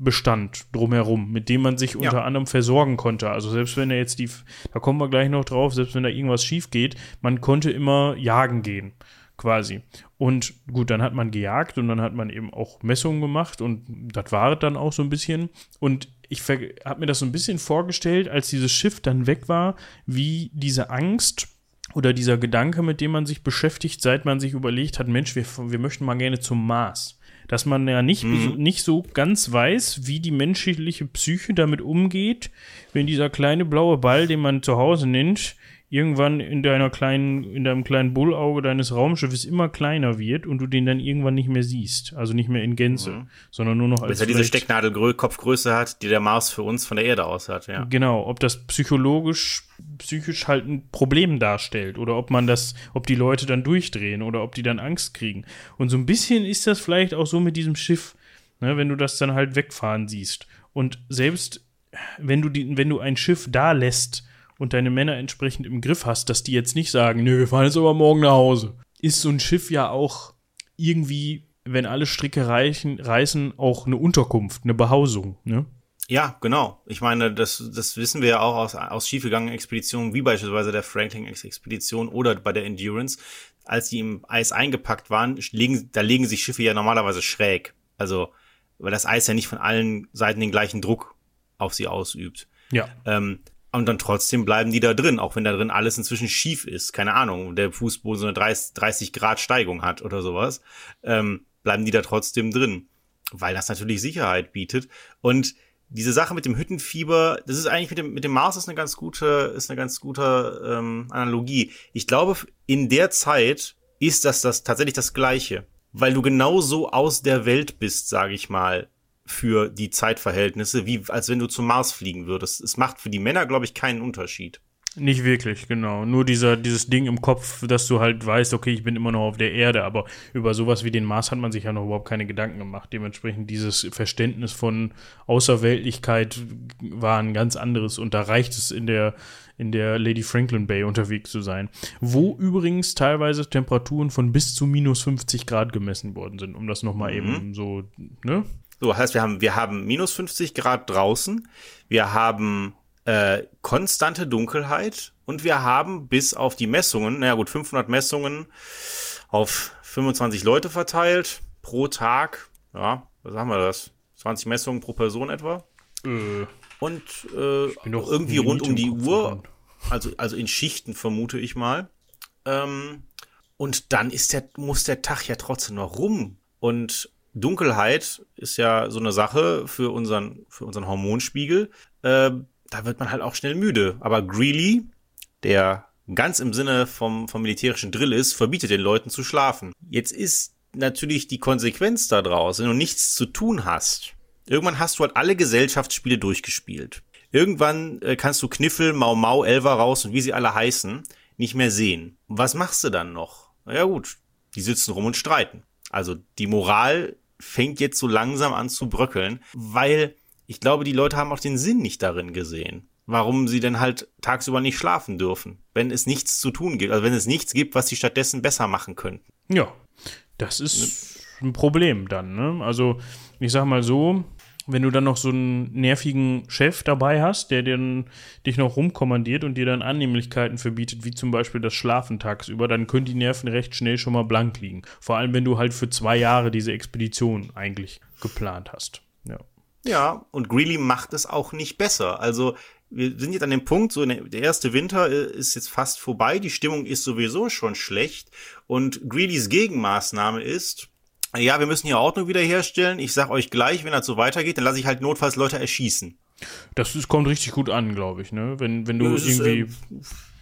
Tierbestand drumherum, mit dem man sich ja. unter anderem versorgen konnte. Also selbst wenn er jetzt die, da kommen wir gleich noch drauf, selbst wenn da irgendwas schief geht, man konnte immer jagen gehen quasi. Und gut, dann hat man gejagt und dann hat man eben auch Messungen gemacht und das war es dann auch so ein bisschen. Und ich habe mir das so ein bisschen vorgestellt, als dieses Schiff dann weg war, wie diese Angst oder dieser Gedanke, mit dem man sich beschäftigt, seit man sich überlegt hat, Mensch, wir, wir möchten mal gerne zum Mars. Dass man ja nicht, mhm. nicht so ganz weiß, wie die menschliche Psyche damit umgeht, wenn dieser kleine blaue Ball, den man zu Hause nennt, irgendwann in deiner kleinen, in deinem kleinen Bullauge deines Raumschiffes immer kleiner wird und du den dann irgendwann nicht mehr siehst. Also nicht mehr in Gänze, mhm. sondern nur noch als. Bis er diese Stecknadelkopfgröße hat, die der Mars für uns von der Erde aus hat, ja. Genau, ob das psychologisch, psychisch halt ein Problem darstellt oder ob man das, ob die Leute dann durchdrehen oder ob die dann Angst kriegen. Und so ein bisschen ist das vielleicht auch so mit diesem Schiff, ne, wenn du das dann halt wegfahren siehst. Und selbst wenn du die, wenn du ein Schiff da lässt, und deine Männer entsprechend im Griff hast, dass die jetzt nicht sagen, nö, wir fahren jetzt aber morgen nach Hause. Ist so ein Schiff ja auch irgendwie, wenn alle Stricke reichen, reißen, auch eine Unterkunft, eine Behausung, ne? Ja, genau. Ich meine, das, das wissen wir ja auch aus, aus schiefgegangenen Expeditionen, wie beispielsweise der Franklin-Expedition oder bei der Endurance. Als die im Eis eingepackt waren, legen, da legen sich Schiffe ja normalerweise schräg. Also, weil das Eis ja nicht von allen Seiten den gleichen Druck auf sie ausübt. Ja. Ähm, und dann trotzdem bleiben die da drin, auch wenn da drin alles inzwischen schief ist. Keine Ahnung, der Fußboden so eine 30, 30 Grad Steigung hat oder sowas. Ähm, bleiben die da trotzdem drin. Weil das natürlich Sicherheit bietet. Und diese Sache mit dem Hüttenfieber, das ist eigentlich mit dem, mit dem Mars ist eine ganz gute, ist eine ganz gute ähm, Analogie. Ich glaube, in der Zeit ist das, das tatsächlich das Gleiche. Weil du genauso aus der Welt bist, sage ich mal für die Zeitverhältnisse, wie als wenn du zum Mars fliegen würdest. Es macht für die Männer, glaube ich, keinen Unterschied. Nicht wirklich, genau. Nur dieser, dieses Ding im Kopf, dass du halt weißt, okay, ich bin immer noch auf der Erde, aber über sowas wie den Mars hat man sich ja noch überhaupt keine Gedanken gemacht. Dementsprechend dieses Verständnis von Außerweltlichkeit war ein ganz anderes und da reicht es in der, in der Lady Franklin Bay unterwegs zu sein, wo übrigens teilweise Temperaturen von bis zu minus 50 Grad gemessen worden sind, um das nochmal mhm. eben so, ne? So, heißt, wir haben, wir haben minus 50 Grad draußen, wir haben äh, konstante Dunkelheit und wir haben bis auf die Messungen, naja gut, 500 Messungen auf 25 Leute verteilt pro Tag, ja, was haben wir das? 20 Messungen pro Person etwa? Äh, und äh, irgendwie rund um die Uhr, also, also in Schichten vermute ich mal. Ähm, und dann ist der, muss der Tag ja trotzdem noch rum. Und Dunkelheit ist ja so eine Sache für unseren, für unseren Hormonspiegel. Äh, da wird man halt auch schnell müde. Aber Greeley, der ganz im Sinne vom, vom militärischen Drill ist, verbietet den Leuten zu schlafen. Jetzt ist natürlich die Konsequenz daraus, wenn du nichts zu tun hast. Irgendwann hast du halt alle Gesellschaftsspiele durchgespielt. Irgendwann äh, kannst du Kniffel, Mau Mau, Elva raus und wie sie alle heißen, nicht mehr sehen. Was machst du dann noch? Na ja gut, die sitzen rum und streiten. Also die Moral fängt jetzt so langsam an zu bröckeln, weil ich glaube, die Leute haben auch den Sinn nicht darin gesehen, warum sie denn halt tagsüber nicht schlafen dürfen, wenn es nichts zu tun gibt, also wenn es nichts gibt, was sie stattdessen besser machen könnten. Ja, das ist ein Problem dann, ne? Also, ich sag mal so, wenn du dann noch so einen nervigen Chef dabei hast, der dir dich noch rumkommandiert und dir dann Annehmlichkeiten verbietet, wie zum Beispiel das Schlafen tagsüber, dann können die Nerven recht schnell schon mal blank liegen. Vor allem, wenn du halt für zwei Jahre diese Expedition eigentlich geplant hast. Ja. Ja, und Greeley macht es auch nicht besser. Also, wir sind jetzt an dem Punkt, so der erste Winter äh, ist jetzt fast vorbei, die Stimmung ist sowieso schon schlecht und Greelys Gegenmaßnahme ist, ja, wir müssen hier Ordnung wiederherstellen. Ich sag euch gleich, wenn das so weitergeht, dann lasse ich halt notfalls Leute erschießen. Das ist, kommt richtig gut an, glaube ich, ne? Wenn, wenn du irgendwie ist, äh,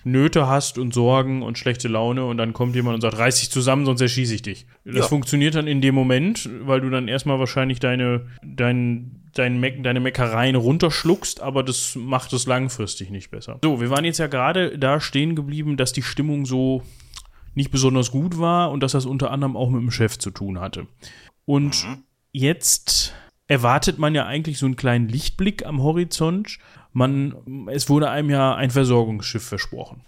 Nöte hast und Sorgen und schlechte Laune und dann kommt jemand und sagt, reiß dich zusammen, sonst erschieße ich dich. Das ja. funktioniert dann in dem Moment, weil du dann erstmal wahrscheinlich deine, dein, dein Me deine Meckereien runterschluckst, aber das macht es langfristig nicht besser. So, wir waren jetzt ja gerade da stehen geblieben, dass die Stimmung so nicht besonders gut war und dass das unter anderem auch mit dem Chef zu tun hatte. Und mhm. jetzt erwartet man ja eigentlich so einen kleinen Lichtblick am Horizont. Man, es wurde einem ja ein Versorgungsschiff versprochen.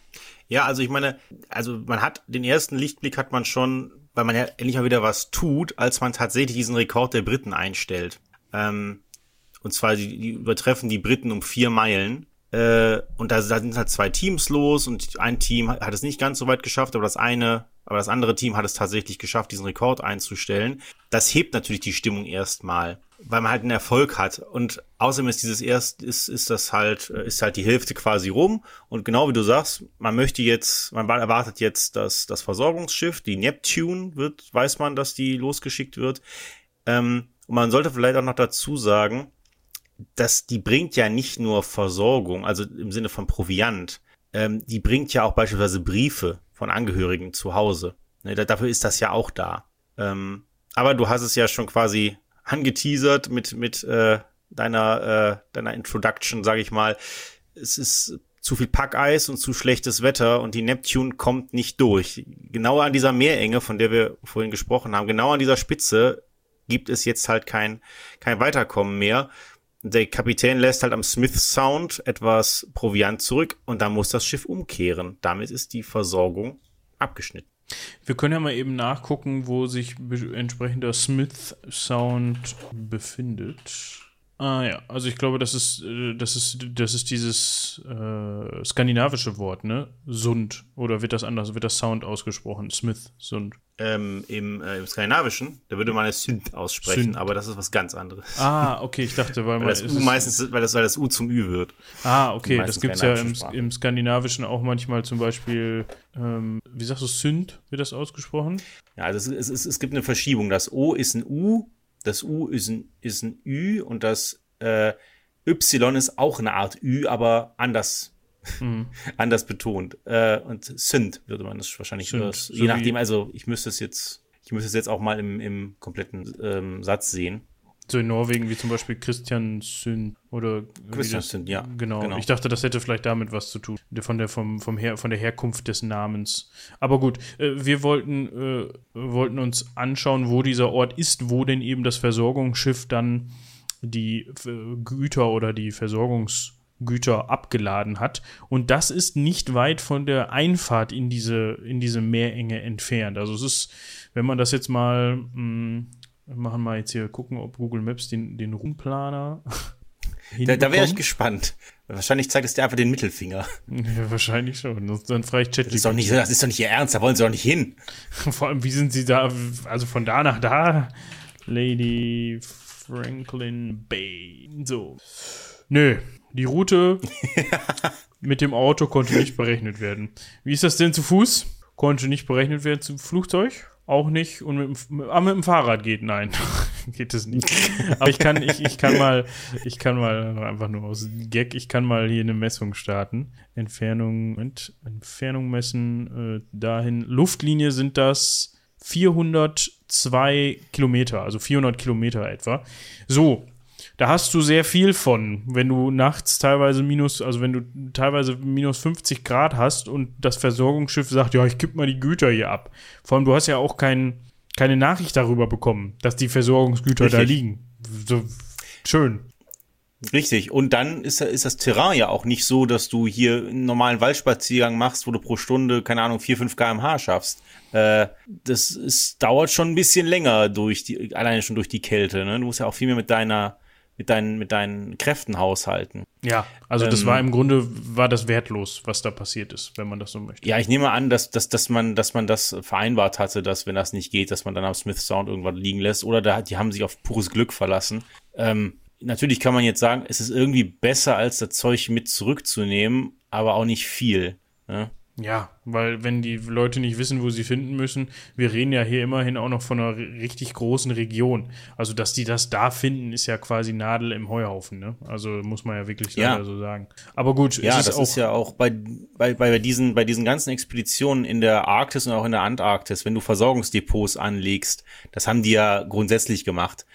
Ja, also ich meine, also man hat den ersten Lichtblick hat man schon, weil man ja endlich mal wieder was tut, als man tatsächlich diesen Rekord der Briten einstellt. Ähm, und zwar, die, die übertreffen die Briten um vier Meilen. Äh, und da, da sind halt zwei Teams los und ein Team hat, hat es nicht ganz so weit geschafft, aber das eine, aber das andere Team hat es tatsächlich geschafft, diesen Rekord einzustellen. Das hebt natürlich die Stimmung erstmal, weil man halt einen Erfolg hat. Und außerdem ist dieses erst, ist, ist das halt, ist halt die Hälfte quasi rum. Und genau wie du sagst, man möchte jetzt, man erwartet jetzt, dass das Versorgungsschiff, die Neptune wird, weiß man, dass die losgeschickt wird. Ähm, und man sollte vielleicht auch noch dazu sagen, dass die bringt ja nicht nur Versorgung, also im Sinne von Proviant, ähm, die bringt ja auch beispielsweise Briefe von Angehörigen zu Hause. Ne, dafür ist das ja auch da. Ähm, aber du hast es ja schon quasi angeteasert mit mit äh, deiner äh, deiner Introduction, sage ich mal. Es ist zu viel Packeis und zu schlechtes Wetter und die Neptune kommt nicht durch. Genau an dieser Meerenge, von der wir vorhin gesprochen haben, genau an dieser Spitze gibt es jetzt halt kein kein Weiterkommen mehr der Kapitän lässt halt am Smith Sound etwas Proviant zurück und dann muss das Schiff umkehren. Damit ist die Versorgung abgeschnitten. Wir können ja mal eben nachgucken, wo sich entsprechender Smith Sound befindet. Ah ja, also ich glaube, das ist, äh, das ist, das ist dieses äh, skandinavische Wort, ne? Sund. Oder wird das anders, wird das Sound ausgesprochen? Smith, Sund. Ähm, im, äh, Im Skandinavischen, da würde man es Sünd aussprechen, Sünd. aber das ist was ganz anderes. Ah, okay, ich dachte, weil, weil das U meistens, weil das, weil das U zum Ü wird. Ah, okay, das gibt's ja im, im, Skandinavischen auch manchmal zum Beispiel, ähm, wie sagst du, Sünd, wird das ausgesprochen? Ja, also es, es, es gibt eine Verschiebung. Das O ist ein U das U ist ein, ist ein Ü und das äh, Y ist auch eine Art Ü, aber anders, mhm. anders betont. Äh, und Sünd würde man das wahrscheinlich, das, je nachdem, also ich müsste es jetzt, ich müsste es jetzt auch mal im, im kompletten ähm, Satz sehen. So in Norwegen wie zum Beispiel Christian Sünd oder Christian Sünd, ja. Genau. genau. Ich dachte, das hätte vielleicht damit was zu tun. Von der, vom, vom Her, von der Herkunft des Namens. Aber gut, äh, wir wollten, äh, wollten uns anschauen, wo dieser Ort ist, wo denn eben das Versorgungsschiff dann die äh, Güter oder die Versorgungs Güter abgeladen hat. Und das ist nicht weit von der Einfahrt in diese, in diese Meerenge entfernt. Also es ist, wenn man das jetzt mal, mh, hm, machen wir jetzt hier, gucken, ob Google Maps den, den Rumplaner Da, da wäre ich gespannt. Wahrscheinlich zeigt es dir einfach den Mittelfinger. Ja, wahrscheinlich schon. Dann frage ich Chat. Das ist doch nicht, das ist doch nicht ihr Ernst, da wollen sie doch nicht hin. Vor allem, wie sind sie da, also von da nach da? Lady Franklin Bay. So. Nö, die Route mit dem Auto konnte nicht berechnet werden. Wie ist das denn zu Fuß? Konnte nicht berechnet werden zum Flugzeug? Auch nicht. Und mit, dem, ah, mit dem Fahrrad geht, nein. geht es nicht. Aber ich kann, ich, ich kann mal, ich kann mal einfach nur aus Gag, ich kann mal hier eine Messung starten. Entfernung, Moment, Entfernung messen, äh, dahin. Luftlinie sind das 402 Kilometer, also 400 Kilometer etwa. So, da hast du sehr viel von, wenn du nachts teilweise minus, also wenn du teilweise minus 50 Grad hast und das Versorgungsschiff sagt, ja, ich gebe mal die Güter hier ab. Vor allem, du hast ja auch kein, keine Nachricht darüber bekommen, dass die Versorgungsgüter Richtig. da liegen. So, schön. Richtig. Und dann ist, ist das Terrain ja auch nicht so, dass du hier einen normalen Waldspaziergang machst, wo du pro Stunde, keine Ahnung, 4, 5 kmh schaffst. Äh, das ist, dauert schon ein bisschen länger durch die, alleine schon durch die Kälte. Ne? Du musst ja auch viel mehr mit deiner mit deinen, mit deinen Kräften haushalten. Ja, also das ähm, war im Grunde, war das wertlos, was da passiert ist, wenn man das so möchte. Ja, ich nehme an, dass, dass, dass, man, dass man das vereinbart hatte, dass wenn das nicht geht, dass man dann am Smith Sound irgendwann liegen lässt. Oder da, die haben sich auf pures Glück verlassen. Ähm, natürlich kann man jetzt sagen, es ist irgendwie besser, als das Zeug mit zurückzunehmen, aber auch nicht viel. Ne? Ja, weil wenn die Leute nicht wissen, wo sie finden müssen, wir reden ja hier immerhin auch noch von einer richtig großen Region. Also, dass die das da finden, ist ja quasi Nadel im Heuhaufen, ne? Also muss man ja wirklich ja. so sagen. Aber gut, ja, ist das ist ja auch bei, bei, bei, diesen, bei diesen ganzen Expeditionen in der Arktis und auch in der Antarktis, wenn du Versorgungsdepots anlegst, das haben die ja grundsätzlich gemacht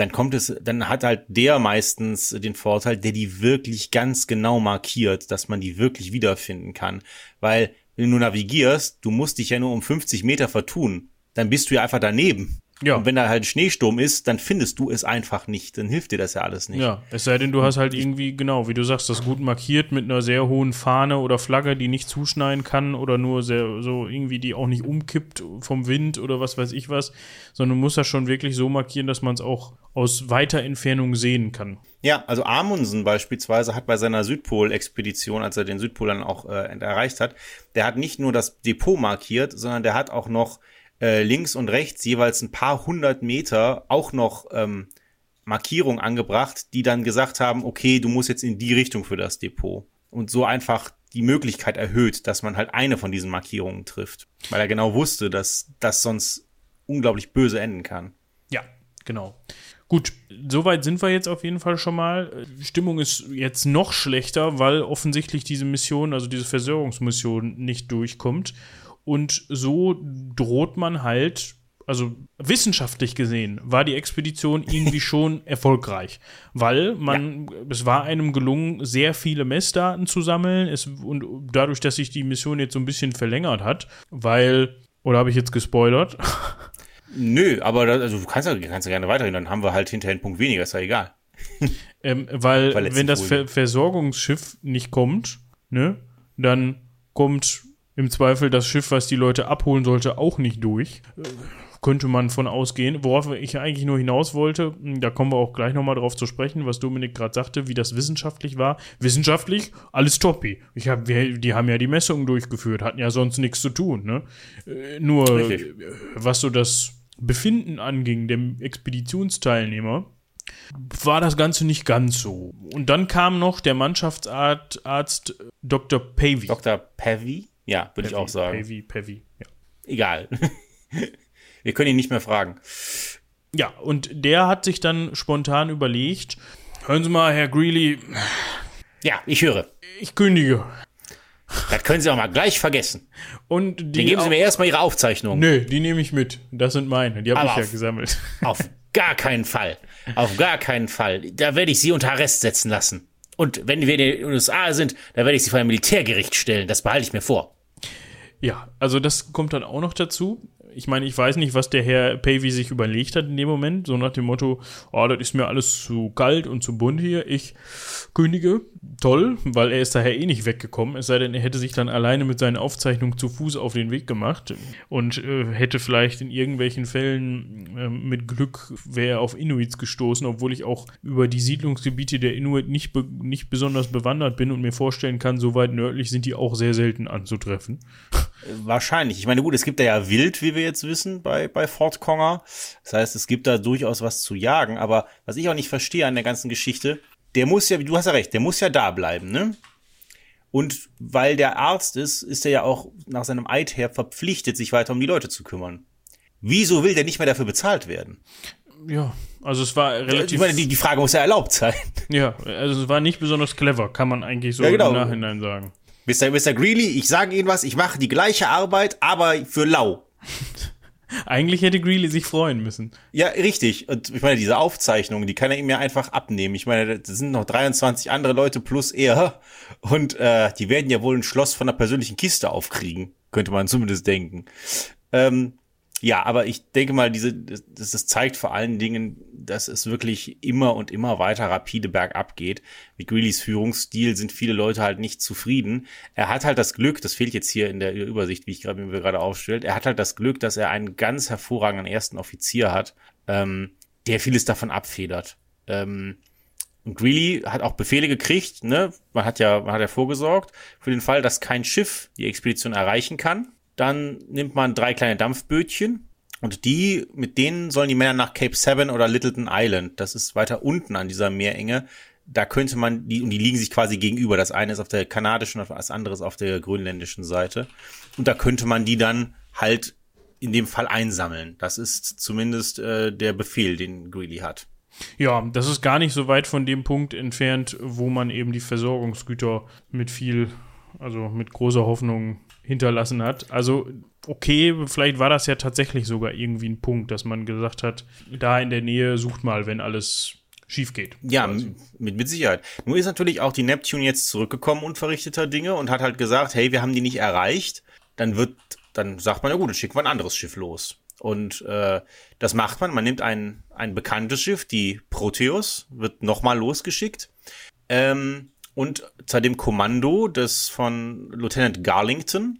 dann kommt es, dann hat halt der meistens den Vorteil, der die wirklich ganz genau markiert, dass man die wirklich wiederfinden kann. Weil, wenn du navigierst, du musst dich ja nur um 50 Meter vertun. Dann bist du ja einfach daneben. Ja. Und wenn da halt Schneesturm ist, dann findest du es einfach nicht. Dann hilft dir das ja alles nicht. Ja, es sei denn, du hast halt irgendwie, genau, wie du sagst, das gut markiert mit einer sehr hohen Fahne oder Flagge, die nicht zuschneiden kann oder nur sehr, so irgendwie, die auch nicht umkippt vom Wind oder was weiß ich was, sondern du musst das schon wirklich so markieren, dass man es auch aus weiter Entfernung sehen kann. Ja, also Amundsen beispielsweise hat bei seiner Südpol-Expedition, als er den Südpol dann auch äh, erreicht hat, der hat nicht nur das Depot markiert, sondern der hat auch noch äh, links und rechts jeweils ein paar hundert Meter auch noch ähm, Markierungen angebracht, die dann gesagt haben, okay, du musst jetzt in die Richtung für das Depot. Und so einfach die Möglichkeit erhöht, dass man halt eine von diesen Markierungen trifft. Weil er genau wusste, dass das sonst unglaublich böse enden kann. Ja, genau. Gut, soweit sind wir jetzt auf jeden Fall schon mal. Stimmung ist jetzt noch schlechter, weil offensichtlich diese Mission, also diese Versorgungsmission, nicht durchkommt. Und so droht man halt, also wissenschaftlich gesehen, war die Expedition irgendwie schon erfolgreich, weil man, ja. es war einem gelungen, sehr viele Messdaten zu sammeln. Es, und dadurch, dass sich die Mission jetzt so ein bisschen verlängert hat, weil, oder habe ich jetzt gespoilert? Nö, aber das, also du kannst ja, kannst ja gerne weiterhin, dann haben wir halt hinterher einen Punkt weniger, ist ja egal. ähm, weil, wenn das Ver Versorgungsschiff nicht kommt, ne, dann kommt im Zweifel das Schiff, was die Leute abholen sollte, auch nicht durch. Äh, könnte man von ausgehen. Worauf ich eigentlich nur hinaus wollte, hm, da kommen wir auch gleich nochmal drauf zu sprechen, was Dominik gerade sagte, wie das wissenschaftlich war. Wissenschaftlich, alles toppi. Ich hab, wir, die haben ja die Messungen durchgeführt, hatten ja sonst nichts zu tun. Ne? Äh, nur, Richtig. Äh, was so das Befinden anging, dem Expeditionsteilnehmer, war das Ganze nicht ganz so. Und dann kam noch der Mannschaftsarzt Dr. Pavey. Dr. Pavey? Ja, würde ich auch sagen. Pavey, Pavey, ja. Egal. Wir können ihn nicht mehr fragen. Ja, und der hat sich dann spontan überlegt, hören Sie mal, Herr Greeley. Ja, ich höre. Ich kündige. Das können Sie auch mal gleich vergessen. Und die Dann geben Sie mir erstmal Ihre Aufzeichnung. Nö, die nehme ich mit. Das sind meine. Die habe ich ja gesammelt. Auf gar keinen Fall. Auf gar keinen Fall. Da werde ich Sie unter Arrest setzen lassen. Und wenn wir in den USA sind, da werde ich Sie vor ein Militärgericht stellen. Das behalte ich mir vor. Ja, also das kommt dann auch noch dazu. Ich meine, ich weiß nicht, was der Herr Pavey sich überlegt hat in dem Moment, so nach dem Motto, oh, das ist mir alles zu kalt und zu bunt hier, ich kündige. Toll, weil er ist daher eh nicht weggekommen, es sei denn, er hätte sich dann alleine mit seinen Aufzeichnungen zu Fuß auf den Weg gemacht und äh, hätte vielleicht in irgendwelchen Fällen äh, mit Glück wäre er auf Inuits gestoßen, obwohl ich auch über die Siedlungsgebiete der Inuit nicht, be nicht besonders bewandert bin und mir vorstellen kann, so weit nördlich sind die auch sehr selten anzutreffen. Wahrscheinlich. Ich meine, gut, es gibt da ja Wild, wie wir jetzt wissen, bei, bei Fort Conger. Das heißt, es gibt da durchaus was zu jagen. Aber was ich auch nicht verstehe an der ganzen Geschichte, der muss ja, du hast ja recht, der muss ja da bleiben, ne? Und weil der Arzt ist, ist er ja auch nach seinem Eid her verpflichtet, sich weiter um die Leute zu kümmern. Wieso will der nicht mehr dafür bezahlt werden? Ja, also es war relativ. Ich meine, die, die Frage muss ja erlaubt sein. Ja, also es war nicht besonders clever, kann man eigentlich so ja, genau. im Nachhinein sagen. Mr. Mr. Greeley, ich sage Ihnen was, ich mache die gleiche Arbeit, aber für lau. Eigentlich hätte Greeley sich freuen müssen. Ja, richtig. Und ich meine, diese Aufzeichnungen, die kann er ihm ja einfach abnehmen. Ich meine, das sind noch 23 andere Leute plus er. Und äh, die werden ja wohl ein Schloss von einer persönlichen Kiste aufkriegen, könnte man zumindest denken. Ähm, ja, aber ich denke mal, diese, das, das zeigt vor allen Dingen, dass es wirklich immer und immer weiter rapide bergab geht. Mit Greelys Führungsstil sind viele Leute halt nicht zufrieden. Er hat halt das Glück, das fehlt jetzt hier in der Übersicht, wie ich gerade mir gerade aufstellt, er hat halt das Glück, dass er einen ganz hervorragenden ersten Offizier hat, ähm, der vieles davon abfedert. Ähm, und Greeley hat auch Befehle gekriegt, ne? Man hat ja, man hat ja vorgesorgt für den Fall, dass kein Schiff die Expedition erreichen kann dann nimmt man drei kleine Dampfbötchen und die, mit denen sollen die Männer nach Cape Seven oder Littleton Island. Das ist weiter unten an dieser Meerenge. Da könnte man die, und die liegen sich quasi gegenüber. Das eine ist auf der kanadischen das andere ist auf der grönländischen Seite. Und da könnte man die dann halt in dem Fall einsammeln. Das ist zumindest äh, der Befehl, den Greeley hat. Ja, das ist gar nicht so weit von dem Punkt entfernt, wo man eben die Versorgungsgüter mit viel, also mit großer Hoffnung hinterlassen hat. Also, okay, vielleicht war das ja tatsächlich sogar irgendwie ein Punkt, dass man gesagt hat, da in der Nähe sucht mal, wenn alles schief geht. Ja, mit, mit Sicherheit. Nur ist natürlich auch die Neptune jetzt zurückgekommen unverrichteter Dinge und hat halt gesagt, hey, wir haben die nicht erreicht. Dann wird, dann sagt man, ja gut, dann schicken wir ein anderes Schiff los. Und äh, das macht man. Man nimmt ein, ein bekanntes Schiff, die Proteus, wird nochmal losgeschickt. Ähm, und zu dem Kommando des von Lieutenant Garlington.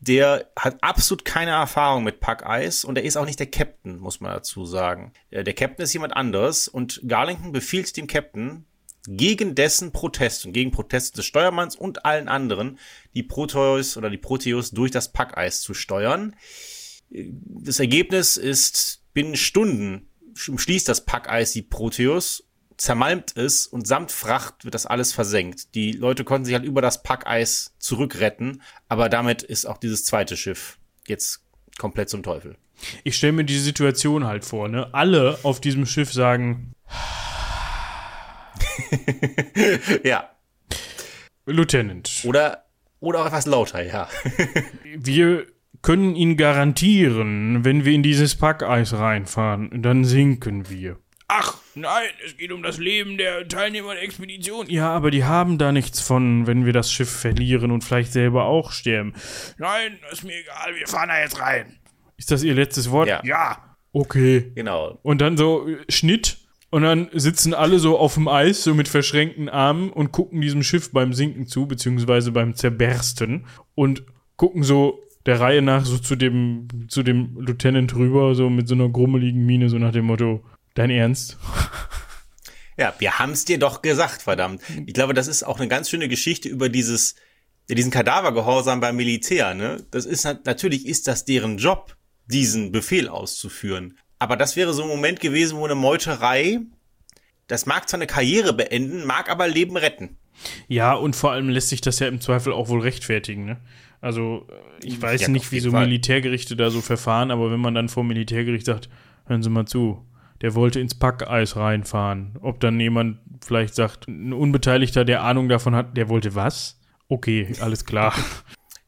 Der hat absolut keine Erfahrung mit Packeis und er ist auch nicht der Captain, muss man dazu sagen. Der Captain ist jemand anderes und Garlington befiehlt dem Captain, gegen dessen Protest und gegen Proteste des Steuermanns und allen anderen die Proteus oder die Proteus durch das Packeis zu steuern. Das Ergebnis ist, binnen Stunden schließt das Packeis die Proteus zermalmt ist und samt Fracht wird das alles versenkt. Die Leute konnten sich halt über das Packeis zurückretten, aber damit ist auch dieses zweite Schiff jetzt komplett zum Teufel. Ich stelle mir die Situation halt vor, ne? Alle auf diesem Schiff sagen. ja. Lieutenant. Oder, oder auch etwas lauter, ja. wir können Ihnen garantieren, wenn wir in dieses Packeis reinfahren, dann sinken wir. Ach, nein, es geht um das Leben der Teilnehmer der Expedition. Ja, aber die haben da nichts von, wenn wir das Schiff verlieren und vielleicht selber auch sterben. Nein, ist mir egal, wir fahren da jetzt rein. Ist das Ihr letztes Wort? Ja. ja. Okay. Genau. Und dann so äh, Schnitt und dann sitzen alle so auf dem Eis, so mit verschränkten Armen und gucken diesem Schiff beim Sinken zu, beziehungsweise beim Zerbersten und gucken so der Reihe nach so zu dem, zu dem Lieutenant rüber, so mit so einer grummeligen Miene, so nach dem Motto, Dein Ernst? Ja, wir haben es dir doch gesagt, verdammt. Ich glaube, das ist auch eine ganz schöne Geschichte über dieses, diesen Kadavergehorsam beim Militär. Ne? Das ist natürlich ist das deren Job, diesen Befehl auszuführen. Aber das wäre so ein Moment gewesen, wo eine Meuterei, das mag zwar eine Karriere beenden, mag aber Leben retten. Ja, und vor allem lässt sich das ja im Zweifel auch wohl rechtfertigen. Ne? Also ich weiß ja, nicht, wie so Militärgerichte da so verfahren, aber wenn man dann vor Militärgericht sagt, hören Sie mal zu, der wollte ins Packeis reinfahren. Ob dann jemand vielleicht sagt, ein Unbeteiligter, der Ahnung davon hat, der wollte was? Okay, alles klar.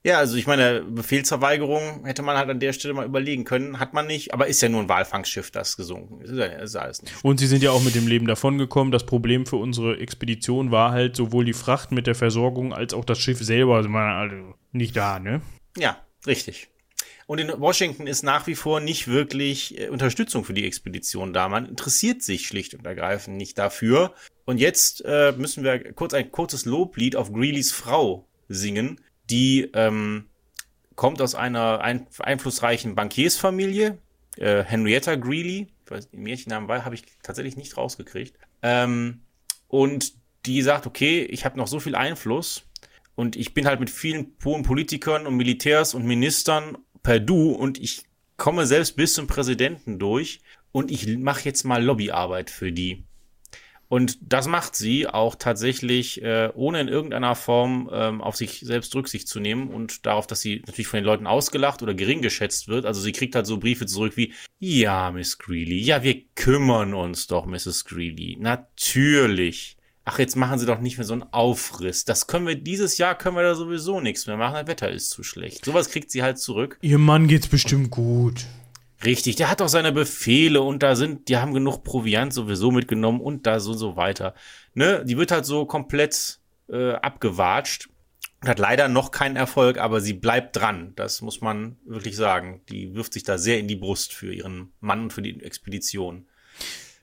Ja, also ich meine, Befehlsverweigerung hätte man halt an der Stelle mal überlegen können. Hat man nicht, aber ist ja nur ein Walfangschiff, das gesunken ist. ist alles nicht. Und sie sind ja auch mit dem Leben davongekommen. Das Problem für unsere Expedition war halt sowohl die Fracht mit der Versorgung als auch das Schiff selber. Also, man, also nicht da, ne? Ja, richtig. Und in Washington ist nach wie vor nicht wirklich äh, Unterstützung für die Expedition da. Man interessiert sich schlicht und ergreifend nicht dafür. Und jetzt äh, müssen wir kurz ein kurzes Loblied auf Greelys Frau singen, die ähm, kommt aus einer ein einflussreichen Bankiersfamilie, äh, Henrietta Greeley. Ich weiß, den Mädchennamen war, habe ich tatsächlich nicht rausgekriegt. Ähm, und die sagt, okay, ich habe noch so viel Einfluss und ich bin halt mit vielen hohen Politikern und Militärs und Ministern per Du und ich komme selbst bis zum Präsidenten durch und ich mache jetzt mal Lobbyarbeit für die. Und das macht sie auch tatsächlich, äh, ohne in irgendeiner Form ähm, auf sich selbst Rücksicht zu nehmen und darauf, dass sie natürlich von den Leuten ausgelacht oder gering geschätzt wird. Also sie kriegt halt so Briefe zurück wie, ja, Miss Greeley, ja, wir kümmern uns doch, Mrs. Greeley. Natürlich. Ach, jetzt machen sie doch nicht mehr so einen Aufriss. Das können wir, dieses Jahr können wir da sowieso nichts mehr machen. Das Wetter ist zu schlecht. Sowas kriegt sie halt zurück. Ihr Mann geht's bestimmt gut. Richtig, der hat auch seine Befehle und da sind, die haben genug Proviant sowieso mitgenommen und da so so weiter. Ne, die wird halt so komplett äh, abgewatscht und hat leider noch keinen Erfolg, aber sie bleibt dran. Das muss man wirklich sagen. Die wirft sich da sehr in die Brust für ihren Mann und für die Expedition.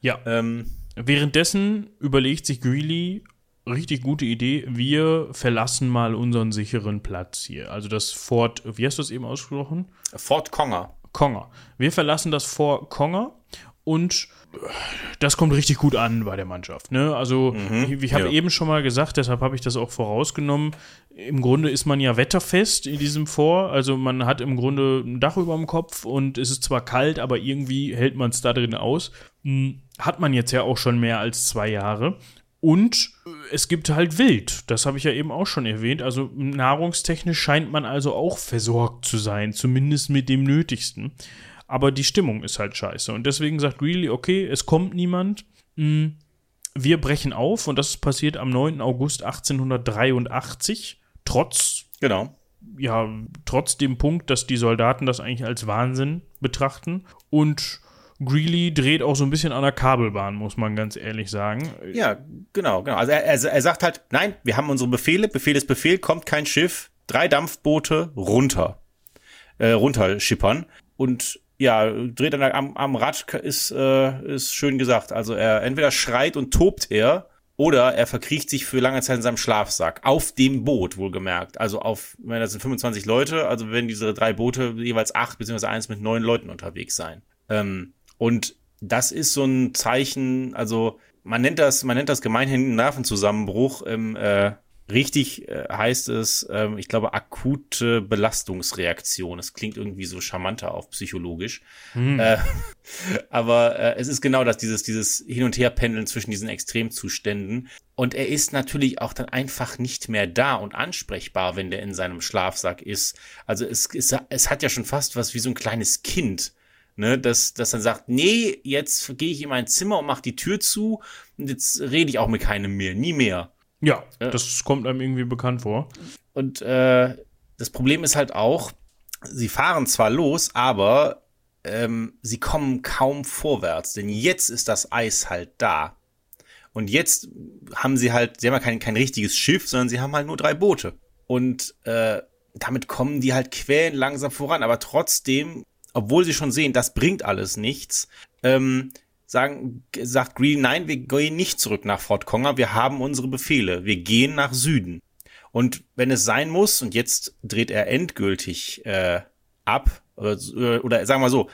Ja. Ähm, Währenddessen überlegt sich Greeley, richtig gute Idee, wir verlassen mal unseren sicheren Platz hier. Also das Fort, wie hast du es eben ausgesprochen? Fort Conger. Konger. Wir verlassen das vor Konger und das kommt richtig gut an bei der Mannschaft. Ne? Also, mhm, ich, ich habe ja. eben schon mal gesagt, deshalb habe ich das auch vorausgenommen. Im Grunde ist man ja wetterfest in diesem Vor. Also, man hat im Grunde ein Dach über dem Kopf und es ist zwar kalt, aber irgendwie hält man es da drin aus. Hm, hat man jetzt ja auch schon mehr als zwei Jahre. Und es gibt halt Wild, das habe ich ja eben auch schon erwähnt. Also nahrungstechnisch scheint man also auch versorgt zu sein, zumindest mit dem Nötigsten. Aber die Stimmung ist halt scheiße. Und deswegen sagt Greeley, okay, es kommt niemand. Hm, wir brechen auf und das passiert am 9. August 1883, trotz genau. Ja, trotz dem Punkt, dass die Soldaten das eigentlich als Wahnsinn betrachten. Und Greeley dreht auch so ein bisschen an der Kabelbahn, muss man ganz ehrlich sagen. Ja, genau, genau. Also er, er, er sagt halt, nein, wir haben unsere Befehle, Befehl ist Befehl, kommt kein Schiff, drei Dampfboote runter, äh, runterschippern und ja, dreht dann am, am Rad ist, äh, ist schön gesagt. Also er entweder schreit und tobt er oder er verkriecht sich für lange Zeit in seinem Schlafsack. Auf dem Boot, wohlgemerkt. Also auf, wenn das sind 25 Leute, also wenn diese drei Boote jeweils acht beziehungsweise eins mit neun Leuten unterwegs sein. Ähm, und das ist so ein Zeichen, also man nennt das, man nennt das gemeinhin Nervenzusammenbruch. Im, äh, richtig äh, heißt es, äh, ich glaube, akute Belastungsreaktion. Es klingt irgendwie so charmanter auf psychologisch. Hm. Äh, aber äh, es ist genau das, dieses, dieses Hin- und Herpendeln zwischen diesen Extremzuständen. Und er ist natürlich auch dann einfach nicht mehr da und ansprechbar, wenn der in seinem Schlafsack ist. Also es, es, es hat ja schon fast was wie so ein kleines Kind ne, dass, dass dann sagt, nee, jetzt gehe ich in mein Zimmer und mache die Tür zu und jetzt rede ich auch mit keinem mehr, nie mehr. Ja, ja. das kommt einem irgendwie bekannt vor. Und äh, das Problem ist halt auch, sie fahren zwar los, aber ähm, sie kommen kaum vorwärts, denn jetzt ist das Eis halt da. Und jetzt haben sie halt, sie haben ja kein, kein richtiges Schiff, sondern sie haben halt nur drei Boote. Und äh, damit kommen die halt quälen langsam voran, aber trotzdem obwohl sie schon sehen, das bringt alles nichts, ähm, sagen, sagt Green, nein, wir gehen nicht zurück nach Fort Conger, wir haben unsere Befehle, wir gehen nach Süden. Und wenn es sein muss, und jetzt dreht er endgültig äh, ab, oder, oder sagen wir so,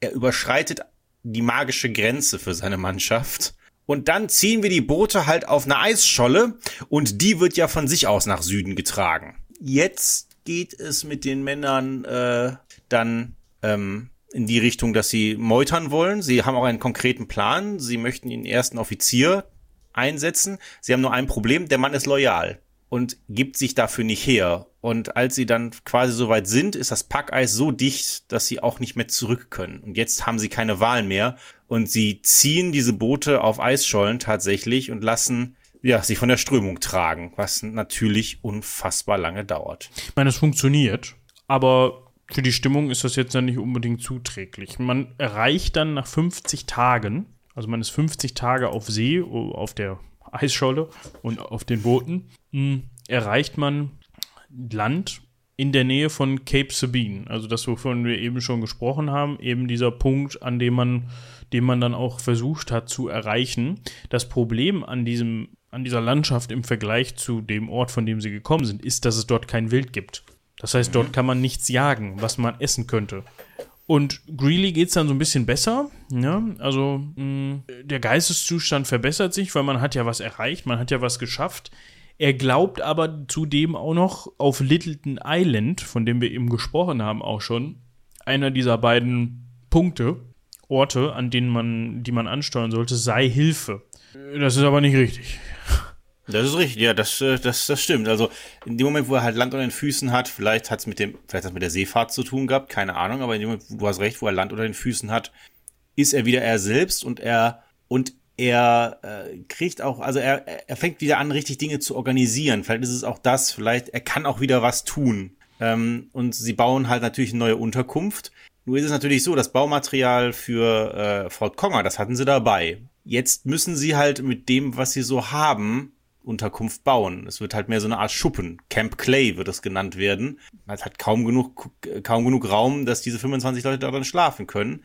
er überschreitet die magische Grenze für seine Mannschaft. Und dann ziehen wir die Boote halt auf eine Eisscholle und die wird ja von sich aus nach Süden getragen. Jetzt geht es mit den Männern äh, dann ähm, in die Richtung, dass sie meutern wollen. Sie haben auch einen konkreten Plan. Sie möchten den ersten Offizier einsetzen. Sie haben nur ein Problem, der Mann ist loyal und gibt sich dafür nicht her. Und als sie dann quasi so weit sind, ist das Packeis so dicht, dass sie auch nicht mehr zurück können. Und jetzt haben sie keine Wahl mehr und sie ziehen diese Boote auf Eisschollen tatsächlich und lassen ja, sich von der Strömung tragen, was natürlich unfassbar lange dauert. Ich meine, es funktioniert, aber für die Stimmung ist das jetzt dann nicht unbedingt zuträglich. Man erreicht dann nach 50 Tagen, also man ist 50 Tage auf See, auf der Eisscholle und auf den Booten, hm, erreicht man Land in der Nähe von Cape Sabine. Also das, wovon wir eben schon gesprochen haben, eben dieser Punkt, an dem man, den man dann auch versucht hat zu erreichen. Das Problem an diesem, an dieser Landschaft im Vergleich zu dem Ort, von dem sie gekommen sind, ist, dass es dort kein Wild gibt. Das heißt, dort kann man nichts jagen, was man essen könnte. Und Greeley geht es dann so ein bisschen besser. Ja? Also mh, der Geisteszustand verbessert sich, weil man hat ja was erreicht, man hat ja was geschafft. Er glaubt aber zudem auch noch auf Littleton Island, von dem wir eben gesprochen haben, auch schon, einer dieser beiden Punkte, Orte, an denen man, die man ansteuern sollte, sei Hilfe. Das ist aber nicht richtig. Das ist richtig, ja, das, äh, das, das stimmt. Also in dem Moment, wo er halt Land unter den Füßen hat, vielleicht hat es mit dem, vielleicht hat mit der Seefahrt zu tun gehabt, keine Ahnung, aber in dem Moment, du hast recht, wo er Land unter den Füßen hat, ist er wieder er selbst und er und er äh, kriegt auch, also er, er fängt wieder an, richtig Dinge zu organisieren. Vielleicht ist es auch das, vielleicht, er kann auch wieder was tun. Ähm, und sie bauen halt natürlich eine neue Unterkunft. Nur ist es natürlich so, das Baumaterial für äh, Fort Conger, das hatten sie dabei. Jetzt müssen sie halt mit dem, was sie so haben, Unterkunft bauen. Es wird halt mehr so eine Art Schuppen. Camp Clay wird es genannt werden. Es hat kaum genug, kaum genug Raum, dass diese 25 Leute darin schlafen können.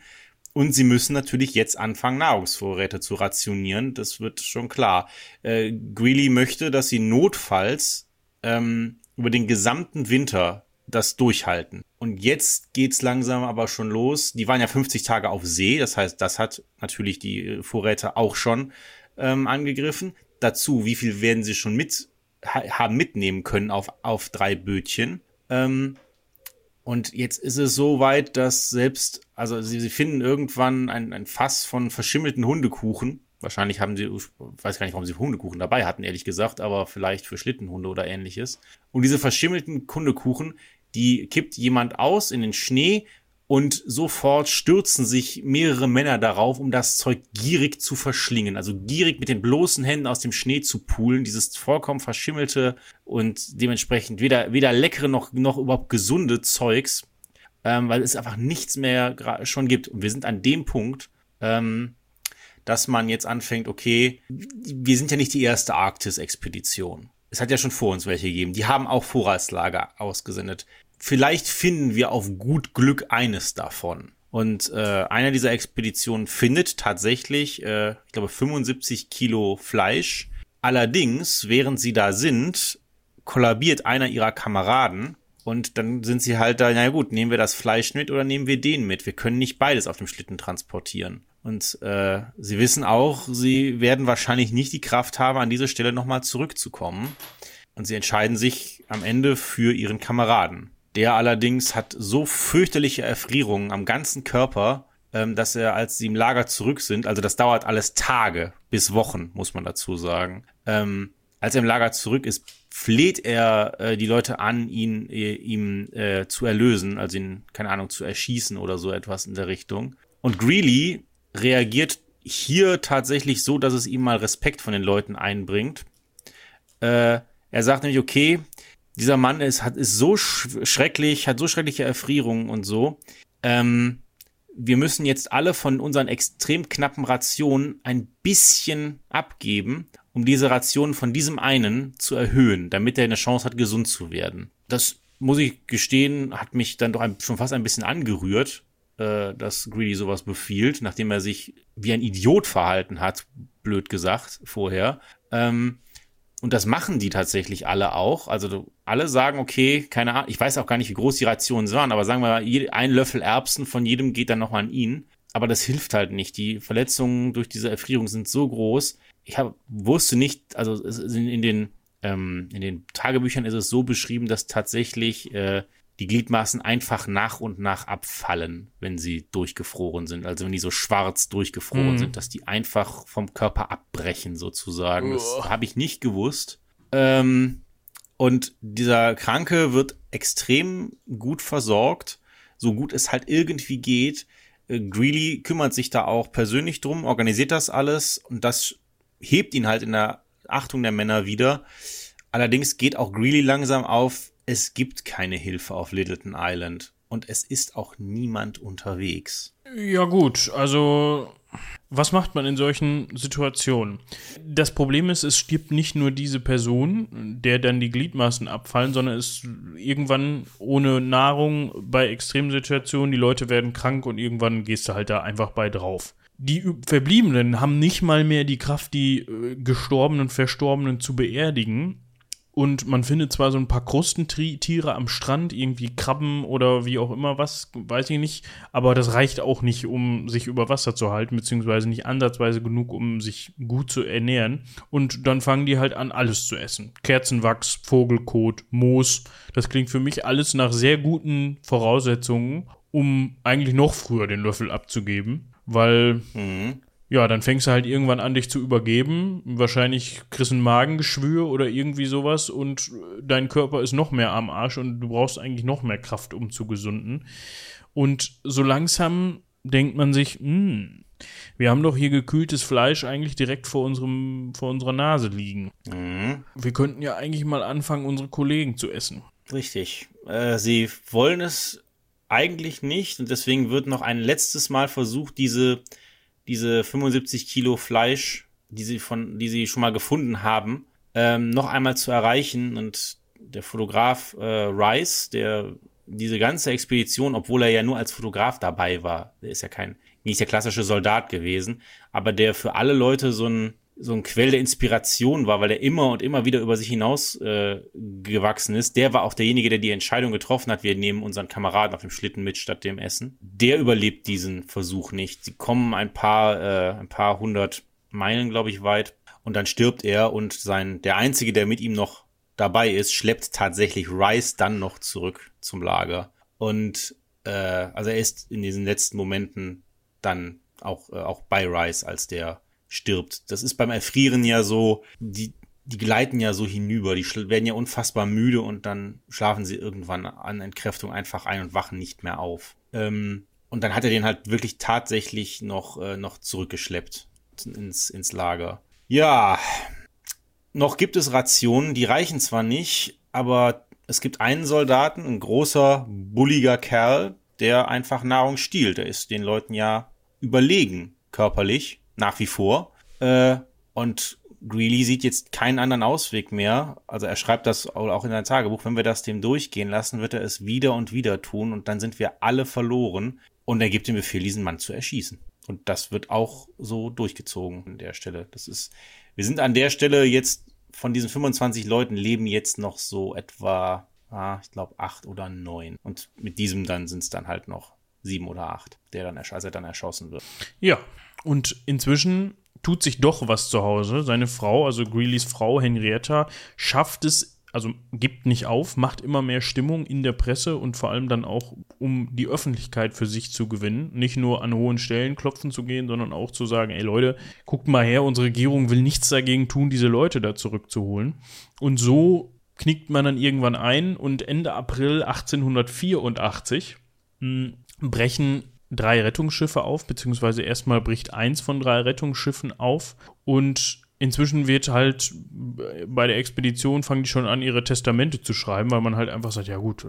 Und sie müssen natürlich jetzt anfangen, Nahrungsvorräte zu rationieren. Das wird schon klar. Äh, Greeley möchte, dass sie notfalls ähm, über den gesamten Winter das durchhalten. Und jetzt geht's langsam aber schon los. Die waren ja 50 Tage auf See, das heißt, das hat natürlich die Vorräte auch schon ähm, angegriffen. Dazu, wie viel werden sie schon mit haben mitnehmen können auf auf drei Bötchen? Ähm, und jetzt ist es so weit, dass selbst, also sie, sie finden irgendwann ein, ein Fass von verschimmelten Hundekuchen. Wahrscheinlich haben sie, weiß gar nicht, warum sie Hundekuchen dabei hatten, ehrlich gesagt, aber vielleicht für Schlittenhunde oder ähnliches. Und diese verschimmelten Hundekuchen, die kippt jemand aus in den Schnee und sofort stürzen sich mehrere Männer darauf, um das Zeug gierig zu verschlingen. Also gierig mit den bloßen Händen aus dem Schnee zu poolen, dieses vollkommen verschimmelte und dementsprechend weder, weder leckere noch, noch überhaupt gesunde Zeugs, ähm, weil es einfach nichts mehr schon gibt. Und wir sind an dem Punkt, ähm, dass man jetzt anfängt, okay, wir sind ja nicht die erste Arktis-Expedition. Es hat ja schon vor uns welche gegeben. Die haben auch Vorratslager ausgesendet vielleicht finden wir auf gut Glück eines davon. Und äh, einer dieser Expeditionen findet tatsächlich, äh, ich glaube, 75 Kilo Fleisch. Allerdings, während sie da sind, kollabiert einer ihrer Kameraden und dann sind sie halt da, na gut, nehmen wir das Fleisch mit oder nehmen wir den mit? Wir können nicht beides auf dem Schlitten transportieren. Und äh, sie wissen auch, sie werden wahrscheinlich nicht die Kraft haben, an diese Stelle nochmal zurückzukommen. Und sie entscheiden sich am Ende für ihren Kameraden. Der allerdings hat so fürchterliche Erfrierungen am ganzen Körper, ähm, dass er, als sie im Lager zurück sind, also das dauert alles Tage bis Wochen, muss man dazu sagen, ähm, als er im Lager zurück ist, fleht er äh, die Leute an, ihn äh, ihm äh, zu erlösen, also ihn, keine Ahnung, zu erschießen oder so etwas in der Richtung. Und Greeley reagiert hier tatsächlich so, dass es ihm mal Respekt von den Leuten einbringt. Äh, er sagt nämlich, okay, dieser Mann ist, hat, ist so schrecklich, hat so schreckliche Erfrierungen und so. Ähm, wir müssen jetzt alle von unseren extrem knappen Rationen ein bisschen abgeben, um diese Rationen von diesem einen zu erhöhen, damit er eine Chance hat, gesund zu werden. Das muss ich gestehen, hat mich dann doch ein, schon fast ein bisschen angerührt, äh, dass Greedy sowas befiehlt, nachdem er sich wie ein Idiot verhalten hat, blöd gesagt, vorher. Ähm, und das machen die tatsächlich alle auch. Also alle sagen, okay, keine Ahnung, ich weiß auch gar nicht, wie groß die Rationen waren, aber sagen wir mal, ein Löffel Erbsen von jedem geht dann nochmal an ihn. Aber das hilft halt nicht. Die Verletzungen durch diese Erfrierung sind so groß. Ich hab, wusste nicht, also in den, ähm, in den Tagebüchern ist es so beschrieben, dass tatsächlich äh, die Gliedmaßen einfach nach und nach abfallen, wenn sie durchgefroren sind. Also wenn die so schwarz durchgefroren mhm. sind, dass die einfach vom Körper abbrechen sozusagen. Das habe ich nicht gewusst. Ähm, und dieser Kranke wird extrem gut versorgt, so gut es halt irgendwie geht. Äh, Greeley kümmert sich da auch persönlich drum, organisiert das alles und das hebt ihn halt in der Achtung der Männer wieder. Allerdings geht auch Greeley langsam auf, es gibt keine Hilfe auf Littleton Island. und es ist auch niemand unterwegs. Ja gut, also was macht man in solchen Situationen? Das Problem ist, es stirbt nicht nur diese Person, der dann die Gliedmaßen abfallen, sondern es irgendwann ohne Nahrung bei extremen Situationen, die Leute werden krank und irgendwann gehst du halt da einfach bei drauf. Die Verbliebenen haben nicht mal mehr die Kraft, die äh, gestorbenen, verstorbenen zu beerdigen und man findet zwar so ein paar Krustentiere am Strand, irgendwie Krabben oder wie auch immer was, weiß ich nicht, aber das reicht auch nicht, um sich über Wasser zu halten, beziehungsweise nicht ansatzweise genug, um sich gut zu ernähren. Und dann fangen die halt an, alles zu essen. Kerzenwachs, Vogelkot, Moos. Das klingt für mich alles nach sehr guten Voraussetzungen, um eigentlich noch früher den Löffel abzugeben, weil mhm ja, dann fängst du halt irgendwann an, dich zu übergeben. Wahrscheinlich kriegst du ein Magengeschwür oder irgendwie sowas und dein Körper ist noch mehr am Arsch und du brauchst eigentlich noch mehr Kraft, um zu gesunden. Und so langsam denkt man sich, hm, wir haben doch hier gekühltes Fleisch eigentlich direkt vor, unserem, vor unserer Nase liegen. Mhm. Wir könnten ja eigentlich mal anfangen, unsere Kollegen zu essen. Richtig. Äh, sie wollen es eigentlich nicht und deswegen wird noch ein letztes Mal versucht, diese diese 75 Kilo Fleisch, die sie von, die sie schon mal gefunden haben, ähm, noch einmal zu erreichen. Und der Fotograf äh, Rice, der diese ganze Expedition, obwohl er ja nur als Fotograf dabei war, der ist ja kein, nicht der klassische Soldat gewesen, aber der für alle Leute so ein so ein Quell der Inspiration war, weil er immer und immer wieder über sich hinaus äh, gewachsen ist. Der war auch derjenige, der die Entscheidung getroffen hat, wir nehmen unseren Kameraden auf dem Schlitten mit statt dem Essen. Der überlebt diesen Versuch nicht. Sie kommen ein paar, äh, ein paar hundert Meilen, glaube ich, weit und dann stirbt er und sein, der einzige, der mit ihm noch dabei ist, schleppt tatsächlich Rice dann noch zurück zum Lager. Und äh, also er ist in diesen letzten Momenten dann auch, äh, auch bei Rice als der stirbt. Das ist beim Erfrieren ja so, die, die gleiten ja so hinüber, die werden ja unfassbar müde und dann schlafen sie irgendwann an Entkräftung einfach ein und wachen nicht mehr auf. Ähm, und dann hat er den halt wirklich tatsächlich noch, äh, noch zurückgeschleppt ins, ins Lager. Ja, noch gibt es Rationen, die reichen zwar nicht, aber es gibt einen Soldaten, ein großer, bulliger Kerl, der einfach Nahrung stiehlt. Der ist den Leuten ja überlegen, körperlich nach wie vor. Äh, und Greeley sieht jetzt keinen anderen Ausweg mehr. Also er schreibt das auch in sein Tagebuch. Wenn wir das dem durchgehen lassen, wird er es wieder und wieder tun und dann sind wir alle verloren. Und er gibt den Befehl, diesen Mann zu erschießen. Und das wird auch so durchgezogen an der Stelle. Das ist, wir sind an der Stelle jetzt von diesen 25 Leuten leben jetzt noch so etwa, ah, ich glaube, acht oder neun. Und mit diesem dann sind es dann halt noch sieben oder acht, der dann, als er dann erschossen wird. Ja, und inzwischen tut sich doch was zu Hause. Seine Frau, also Greelys Frau Henrietta, schafft es, also gibt nicht auf, macht immer mehr Stimmung in der Presse und vor allem dann auch, um die Öffentlichkeit für sich zu gewinnen. Nicht nur an hohen Stellen klopfen zu gehen, sondern auch zu sagen, ey Leute, guckt mal her, unsere Regierung will nichts dagegen tun, diese Leute da zurückzuholen. Und so knickt man dann irgendwann ein und Ende April 1884 mh, hm, brechen drei Rettungsschiffe auf, beziehungsweise erstmal bricht eins von drei Rettungsschiffen auf und inzwischen wird halt bei der Expedition fangen die schon an, ihre Testamente zu schreiben, weil man halt einfach sagt, ja gut,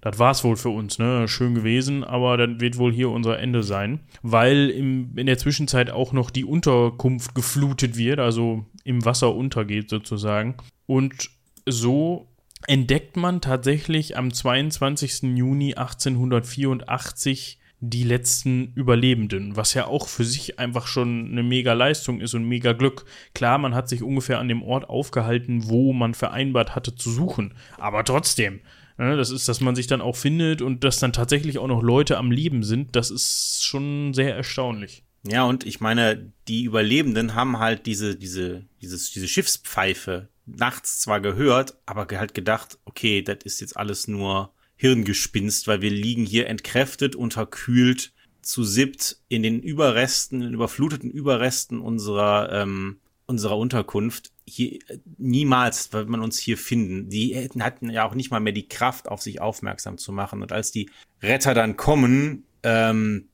das war's wohl für uns, ne? Schön gewesen, aber dann wird wohl hier unser Ende sein, weil im, in der Zwischenzeit auch noch die Unterkunft geflutet wird, also im Wasser untergeht sozusagen. Und so entdeckt man tatsächlich am 22. Juni 1884 die letzten Überlebenden, was ja auch für sich einfach schon eine mega Leistung ist und mega Glück. Klar, man hat sich ungefähr an dem Ort aufgehalten, wo man vereinbart hatte zu suchen, aber trotzdem, ne, das ist, dass man sich dann auch findet und dass dann tatsächlich auch noch Leute am Leben sind, das ist schon sehr erstaunlich. Ja, und ich meine, die Überlebenden haben halt diese, diese, dieses, diese Schiffspfeife nachts zwar gehört, aber halt gedacht, okay, das ist jetzt alles nur Hirngespinst, weil wir liegen hier entkräftet, unterkühlt, zu siebt in den Überresten, in den überfluteten Überresten unserer, ähm, unserer Unterkunft. Hier, niemals wird man uns hier finden. Die hatten ja auch nicht mal mehr die Kraft, auf sich aufmerksam zu machen. Und als die Retter dann kommen, ähm,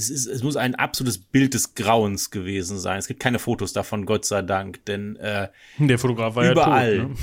es, ist, es muss ein absolutes Bild des Grauens gewesen sein. Es gibt keine Fotos davon, Gott sei Dank, denn äh, der Fotograf war überall, ja tot.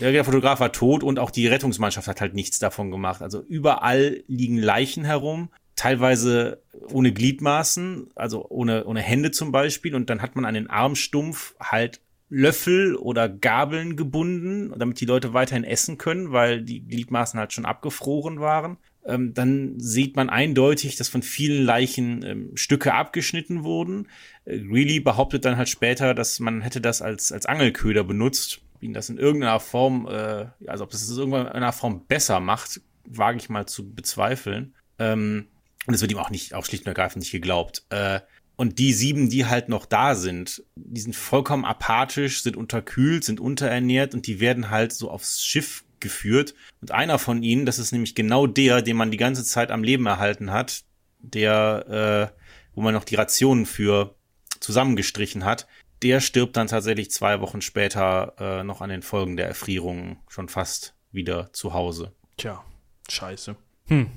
Ne? der Fotograf war tot und auch die Rettungsmannschaft hat halt nichts davon gemacht. Also überall liegen Leichen herum, teilweise ohne Gliedmaßen, also ohne, ohne Hände zum Beispiel. Und dann hat man an den Armstumpf halt Löffel oder Gabeln gebunden, damit die Leute weiterhin essen können, weil die Gliedmaßen halt schon abgefroren waren ähm, dann sieht man eindeutig, dass von vielen Leichen ähm, Stücke abgeschnitten wurden. Äh, Greeley behauptet dann halt später, dass man hätte das als, als Angelköder benutzt, ihn das in irgendeiner Form, äh, also ob das das in irgendeiner Form besser macht, wage ich mal zu bezweifeln. Ähm, und es wird ihm auch nicht, auch schlicht und ergreifend nicht geglaubt. Äh, und die sieben, die halt noch da sind, die sind vollkommen apathisch, sind unterkühlt, sind unterernährt und die werden halt so aufs Schiff geführt. Und einer von ihnen, das ist nämlich genau der, den man die ganze Zeit am Leben erhalten hat, der, äh, wo man noch die Rationen für zusammengestrichen hat, der stirbt dann tatsächlich zwei Wochen später äh, noch an den Folgen der Erfrierung schon fast wieder zu Hause. Tja, scheiße. Hm.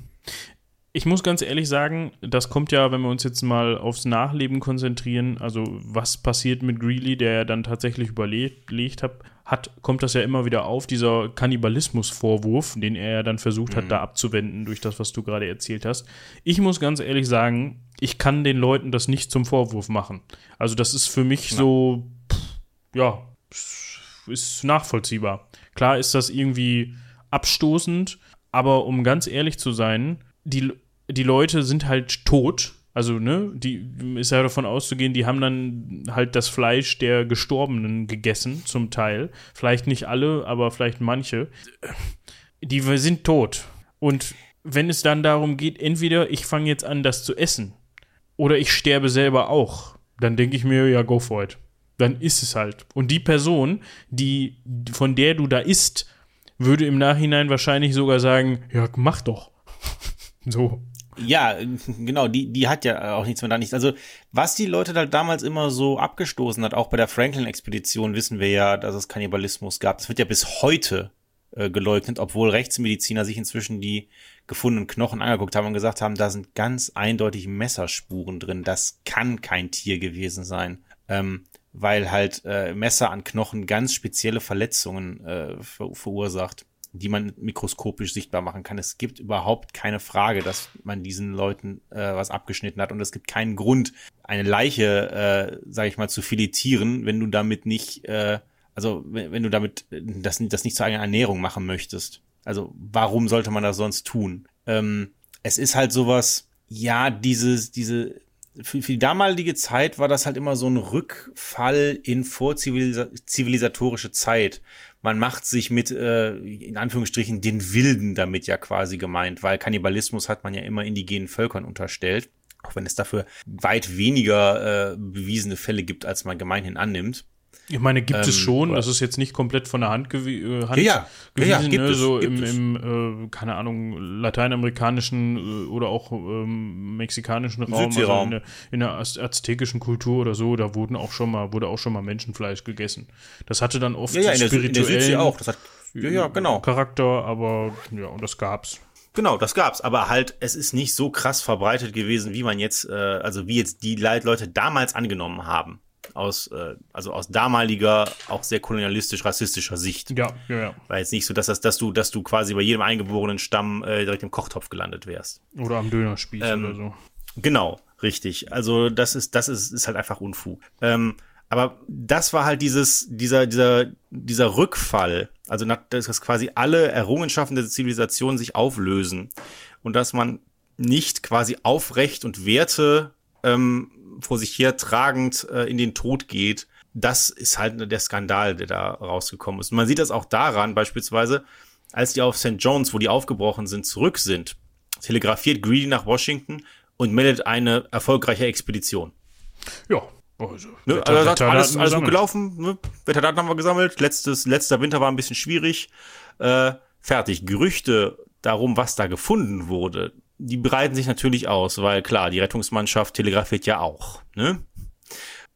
Ich muss ganz ehrlich sagen, das kommt ja, wenn wir uns jetzt mal aufs Nachleben konzentrieren, also was passiert mit Greeley, der ja dann tatsächlich überlegt hat, hat, kommt das ja immer wieder auf, dieser Kannibalismus-Vorwurf, den er ja dann versucht hat, mhm. da abzuwenden durch das, was du gerade erzählt hast. Ich muss ganz ehrlich sagen, ich kann den Leuten das nicht zum Vorwurf machen. Also das ist für mich ja. so, pff, ja, ist nachvollziehbar. Klar ist das irgendwie abstoßend, aber um ganz ehrlich zu sein, die, die Leute sind halt tot also, ne, die ist ja davon auszugehen, die haben dann halt das Fleisch der Gestorbenen gegessen, zum Teil. Vielleicht nicht alle, aber vielleicht manche. Die sind tot. Und wenn es dann darum geht, entweder ich fange jetzt an, das zu essen, oder ich sterbe selber auch, dann denke ich mir, ja, go for it. Dann ist es halt. Und die Person, die, von der du da isst, würde im Nachhinein wahrscheinlich sogar sagen, ja, mach doch. so. Ja, genau, die, die hat ja auch nichts mehr da nichts. Also, was die Leute da damals immer so abgestoßen hat, auch bei der Franklin-Expedition wissen wir ja, dass es Kannibalismus gab. Das wird ja bis heute äh, geleugnet, obwohl Rechtsmediziner sich inzwischen die gefundenen Knochen angeguckt haben und gesagt haben, da sind ganz eindeutig Messerspuren drin. Das kann kein Tier gewesen sein. Ähm, weil halt äh, Messer an Knochen ganz spezielle Verletzungen äh, ver verursacht die man mikroskopisch sichtbar machen kann. Es gibt überhaupt keine Frage, dass man diesen Leuten äh, was abgeschnitten hat und es gibt keinen Grund, eine Leiche, äh, sage ich mal, zu filetieren, wenn du damit nicht, äh, also wenn, wenn du damit das, das nicht zur eigenen Ernährung machen möchtest. Also warum sollte man das sonst tun? Ähm, es ist halt sowas, ja, dieses, diese für, für die damalige Zeit war das halt immer so ein Rückfall in vorzivilisatorische Zeit. Man macht sich mit, äh, in Anführungsstrichen, den Wilden damit ja quasi gemeint, weil Kannibalismus hat man ja immer indigenen Völkern unterstellt, auch wenn es dafür weit weniger äh, bewiesene Fälle gibt, als man gemeinhin annimmt. Ich meine, gibt ähm, es schon, das ist jetzt nicht komplett von der Hand, gewi äh, Hand ja, gibt ne? so es, im, im äh, keine Ahnung, lateinamerikanischen äh, oder auch ähm, mexikanischen Raum, also in der, in der aztekischen Kultur oder so, da wurden auch schon mal, wurde auch schon mal Menschenfleisch gegessen. Das hatte dann oft ja, ja, spirituellen auch. Das hat, ja, ja, genau. Charakter, aber ja, und das gab's. Genau, das gab's, aber halt, es ist nicht so krass verbreitet gewesen, wie man jetzt, äh, also wie jetzt die Leute damals angenommen haben aus, äh, also aus damaliger, auch sehr kolonialistisch-rassistischer Sicht. Ja, ja, ja. War jetzt nicht so, dass, das, dass, du, dass du quasi bei jedem eingeborenen Stamm äh, direkt im Kochtopf gelandet wärst. Oder am Dönerspieß ähm, oder so. Genau, richtig. Also das ist, das ist, ist halt einfach Unfug. Ähm, aber das war halt dieses, dieser, dieser, dieser Rückfall, also dass quasi alle Errungenschaften der Zivilisation sich auflösen und dass man nicht quasi Aufrecht und Werte ähm, vor sich her tragend äh, in den Tod geht. Das ist halt der Skandal, der da rausgekommen ist. Und man sieht das auch daran, beispielsweise, als die auf St. John's, wo die aufgebrochen sind, zurück sind, telegrafiert Greedy nach Washington und meldet eine erfolgreiche Expedition. Ja, also, ne, also er sagt, alles, alles gut gelaufen, ne? Wetterdaten haben wir gesammelt, letztes, letzter Winter war ein bisschen schwierig. Äh, fertig. Gerüchte darum, was da gefunden wurde, die breiten sich natürlich aus, weil klar, die Rettungsmannschaft telegrafiert ja auch. Ne?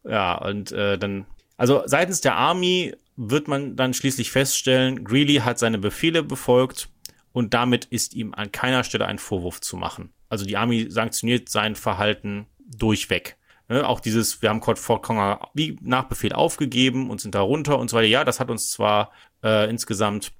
Ja, und äh, dann, also seitens der Army wird man dann schließlich feststellen, Greeley hat seine Befehle befolgt und damit ist ihm an keiner Stelle ein Vorwurf zu machen. Also die Army sanktioniert sein Verhalten durchweg. Ne, auch dieses, wir haben Fort Conger wie nach Befehl aufgegeben und sind da runter und so weiter. Ja, das hat uns zwar äh, insgesamt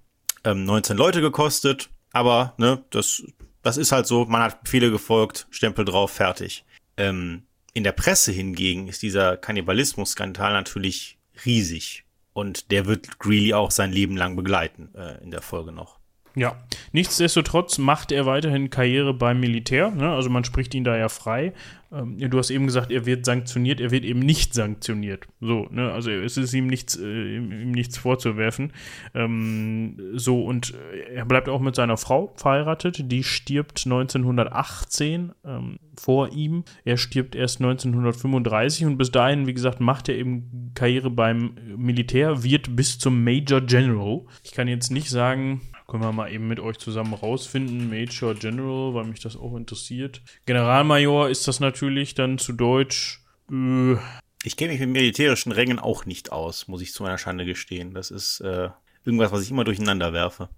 ähm, 19 Leute gekostet, aber ne, das, das ist halt so, man hat Befehle gefolgt, Stempel drauf, fertig. Ähm, in der Presse hingegen ist dieser Kannibalismus-Skandal natürlich riesig. Und der wird Greeley auch sein Leben lang begleiten, äh, in der Folge noch. Ja, nichtsdestotrotz macht er weiterhin Karriere beim Militär. Ne? Also man spricht ihn da ja frei. Ähm, du hast eben gesagt, er wird sanktioniert, er wird eben nicht sanktioniert. So, ne? Also es ist ihm nichts, äh, ihm nichts vorzuwerfen. Ähm, so, und er bleibt auch mit seiner Frau verheiratet. Die stirbt 1918 ähm, vor ihm. Er stirbt erst 1935 und bis dahin, wie gesagt, macht er eben Karriere beim Militär, wird bis zum Major General. Ich kann jetzt nicht sagen, können wir mal eben mit euch zusammen rausfinden. Major General, weil mich das auch interessiert. Generalmajor ist das natürlich dann zu Deutsch. Äh, ich kenne mich mit militärischen Rängen auch nicht aus, muss ich zu meiner Schande gestehen. Das ist äh, irgendwas, was ich immer durcheinander werfe.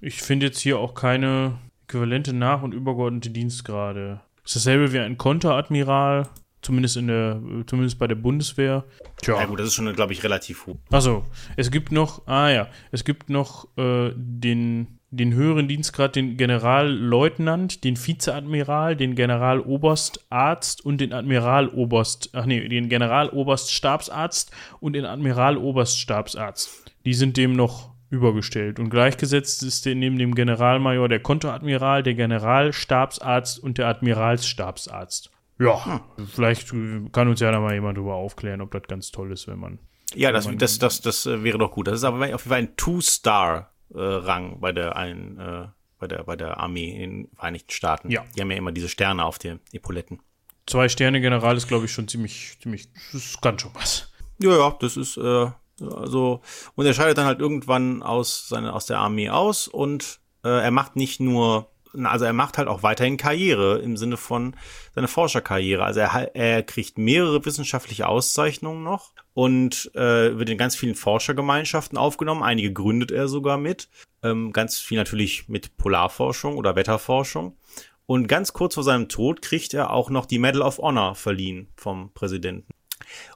Ich finde jetzt hier auch keine äquivalente nach- und übergeordnete Dienstgrade. Ist dasselbe wie ein Konteradmiral. Zumindest in der, zumindest bei der Bundeswehr. Tja. Ja gut, das ist schon, glaube ich, relativ hoch. Also, es gibt noch, ah ja, es gibt noch äh, den, den höheren Dienstgrad, den Generalleutnant, den Vizeadmiral, den Generaloberstarzt und den Admiraloberst, ach nee, den Generaloberststabsarzt und den Admiraloberststabsarzt. Die sind dem noch übergestellt. Und gleichgesetzt ist neben dem Generalmajor der Konteradmiral, der Generalstabsarzt und der Admiralsstabsarzt. Ja, hm. vielleicht kann uns ja da mal jemand darüber aufklären, ob das ganz toll ist, wenn man. Ja, das, man, das, das, das äh, wäre doch gut. Das ist aber auf jeden Fall ein Two-Star-Rang äh, bei der ein, äh, bei der bei der Armee in den Vereinigten Staaten. Ja. Die haben ja immer diese Sterne auf den Epauletten. Zwei Sterne General ist, glaube ich, schon ziemlich, ziemlich, das kann schon was. Ja, ja, das ist, äh, also, und er scheidet dann halt irgendwann aus, seine, aus der Armee aus und äh, er macht nicht nur also er macht halt auch weiterhin Karriere im Sinne von seine Forscherkarriere. Also er, er kriegt mehrere wissenschaftliche Auszeichnungen noch und äh, wird in ganz vielen Forschergemeinschaften aufgenommen. Einige gründet er sogar mit. Ähm, ganz viel natürlich mit Polarforschung oder Wetterforschung. Und ganz kurz vor seinem Tod kriegt er auch noch die Medal of Honor verliehen vom Präsidenten.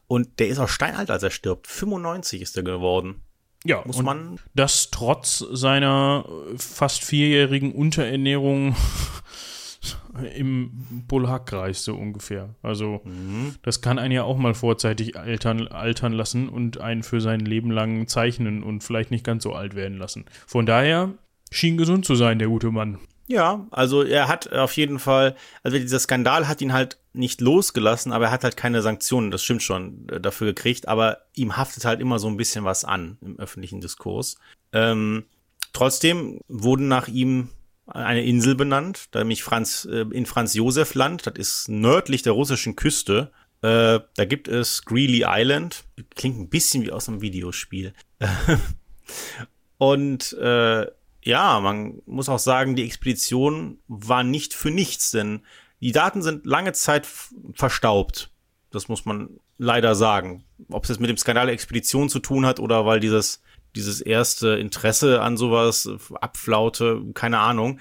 Und der ist auch steinalt, als er stirbt. 95 ist er geworden. Ja, muss man. Das trotz seiner fast vierjährigen Unterernährung im Polhack-Kreis so ungefähr. Also, mhm. das kann einen ja auch mal vorzeitig altern, altern lassen und einen für sein Leben lang zeichnen und vielleicht nicht ganz so alt werden lassen. Von daher schien gesund zu sein, der gute Mann. Ja, also er hat auf jeden Fall, also dieser Skandal hat ihn halt nicht losgelassen, aber er hat halt keine Sanktionen, das stimmt schon, äh, dafür gekriegt, aber ihm haftet halt immer so ein bisschen was an im öffentlichen Diskurs. Ähm, trotzdem wurden nach ihm eine Insel benannt, nämlich Franz, äh, in Franz Josef Land, das ist nördlich der russischen Küste. Äh, da gibt es Greeley Island, klingt ein bisschen wie aus einem Videospiel. Und äh, ja, man muss auch sagen, die Expedition war nicht für nichts, denn die Daten sind lange Zeit verstaubt. Das muss man leider sagen. Ob es jetzt mit dem Skandal der Expedition zu tun hat oder weil dieses, dieses erste Interesse an sowas abflaute, keine Ahnung.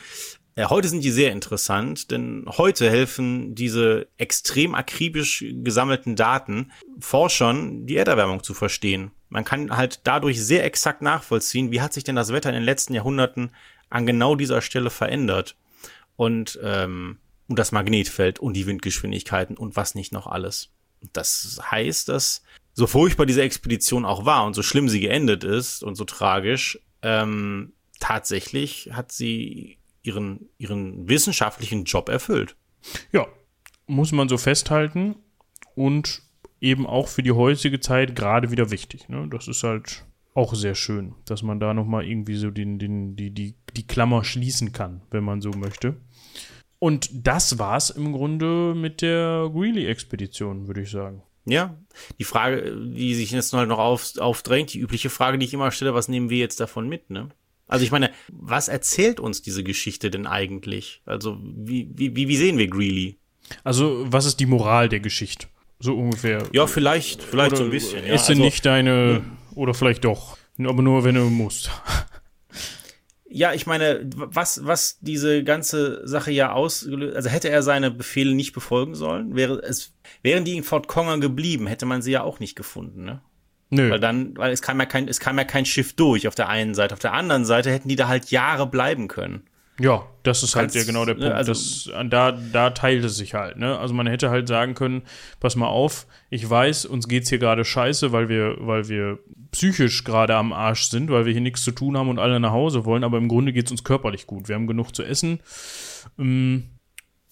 Äh, heute sind die sehr interessant, denn heute helfen diese extrem akribisch gesammelten Daten Forschern, die Erderwärmung zu verstehen. Man kann halt dadurch sehr exakt nachvollziehen, wie hat sich denn das Wetter in den letzten Jahrhunderten an genau dieser Stelle verändert. Und, ähm, und das Magnetfeld und die Windgeschwindigkeiten und was nicht noch alles. Das heißt, dass so furchtbar diese Expedition auch war und so schlimm sie geendet ist und so tragisch, ähm, tatsächlich hat sie ihren, ihren wissenschaftlichen Job erfüllt. Ja, muss man so festhalten. Und eben auch für die heutige Zeit gerade wieder wichtig. Ne? Das ist halt auch sehr schön, dass man da nochmal irgendwie so den, den, die, die, die Klammer schließen kann, wenn man so möchte. Und das war's im Grunde mit der Greeley-Expedition, würde ich sagen. Ja, die Frage, die sich jetzt halt noch auf, aufdrängt, die übliche Frage, die ich immer stelle, was nehmen wir jetzt davon mit, ne? Also ich meine, was erzählt uns diese Geschichte denn eigentlich? Also wie, wie, wie sehen wir Greeley? Also was ist die Moral der Geschichte? So ungefähr. Ja, vielleicht, vielleicht oder so ein bisschen. Ja. Ist sie also, nicht deine, oder vielleicht doch, aber nur wenn du musst. ja, ich meine, was, was diese ganze Sache ja ausgelöst, also hätte er seine Befehle nicht befolgen sollen, wäre es, wären die in Fort Conger geblieben, hätte man sie ja auch nicht gefunden, ne? Nö. Weil dann, weil es kam ja kein, es kam ja kein Schiff durch auf der einen Seite. Auf der anderen Seite hätten die da halt Jahre bleiben können. Ja, das ist halt ja genau der ne, Punkt. Also, das, da, da teilt es sich halt. Ne? Also man hätte halt sagen können, pass mal auf, ich weiß, uns geht's hier gerade scheiße, weil wir, weil wir psychisch gerade am Arsch sind, weil wir hier nichts zu tun haben und alle nach Hause wollen, aber im Grunde geht's uns körperlich gut. Wir haben genug zu essen. Ähm,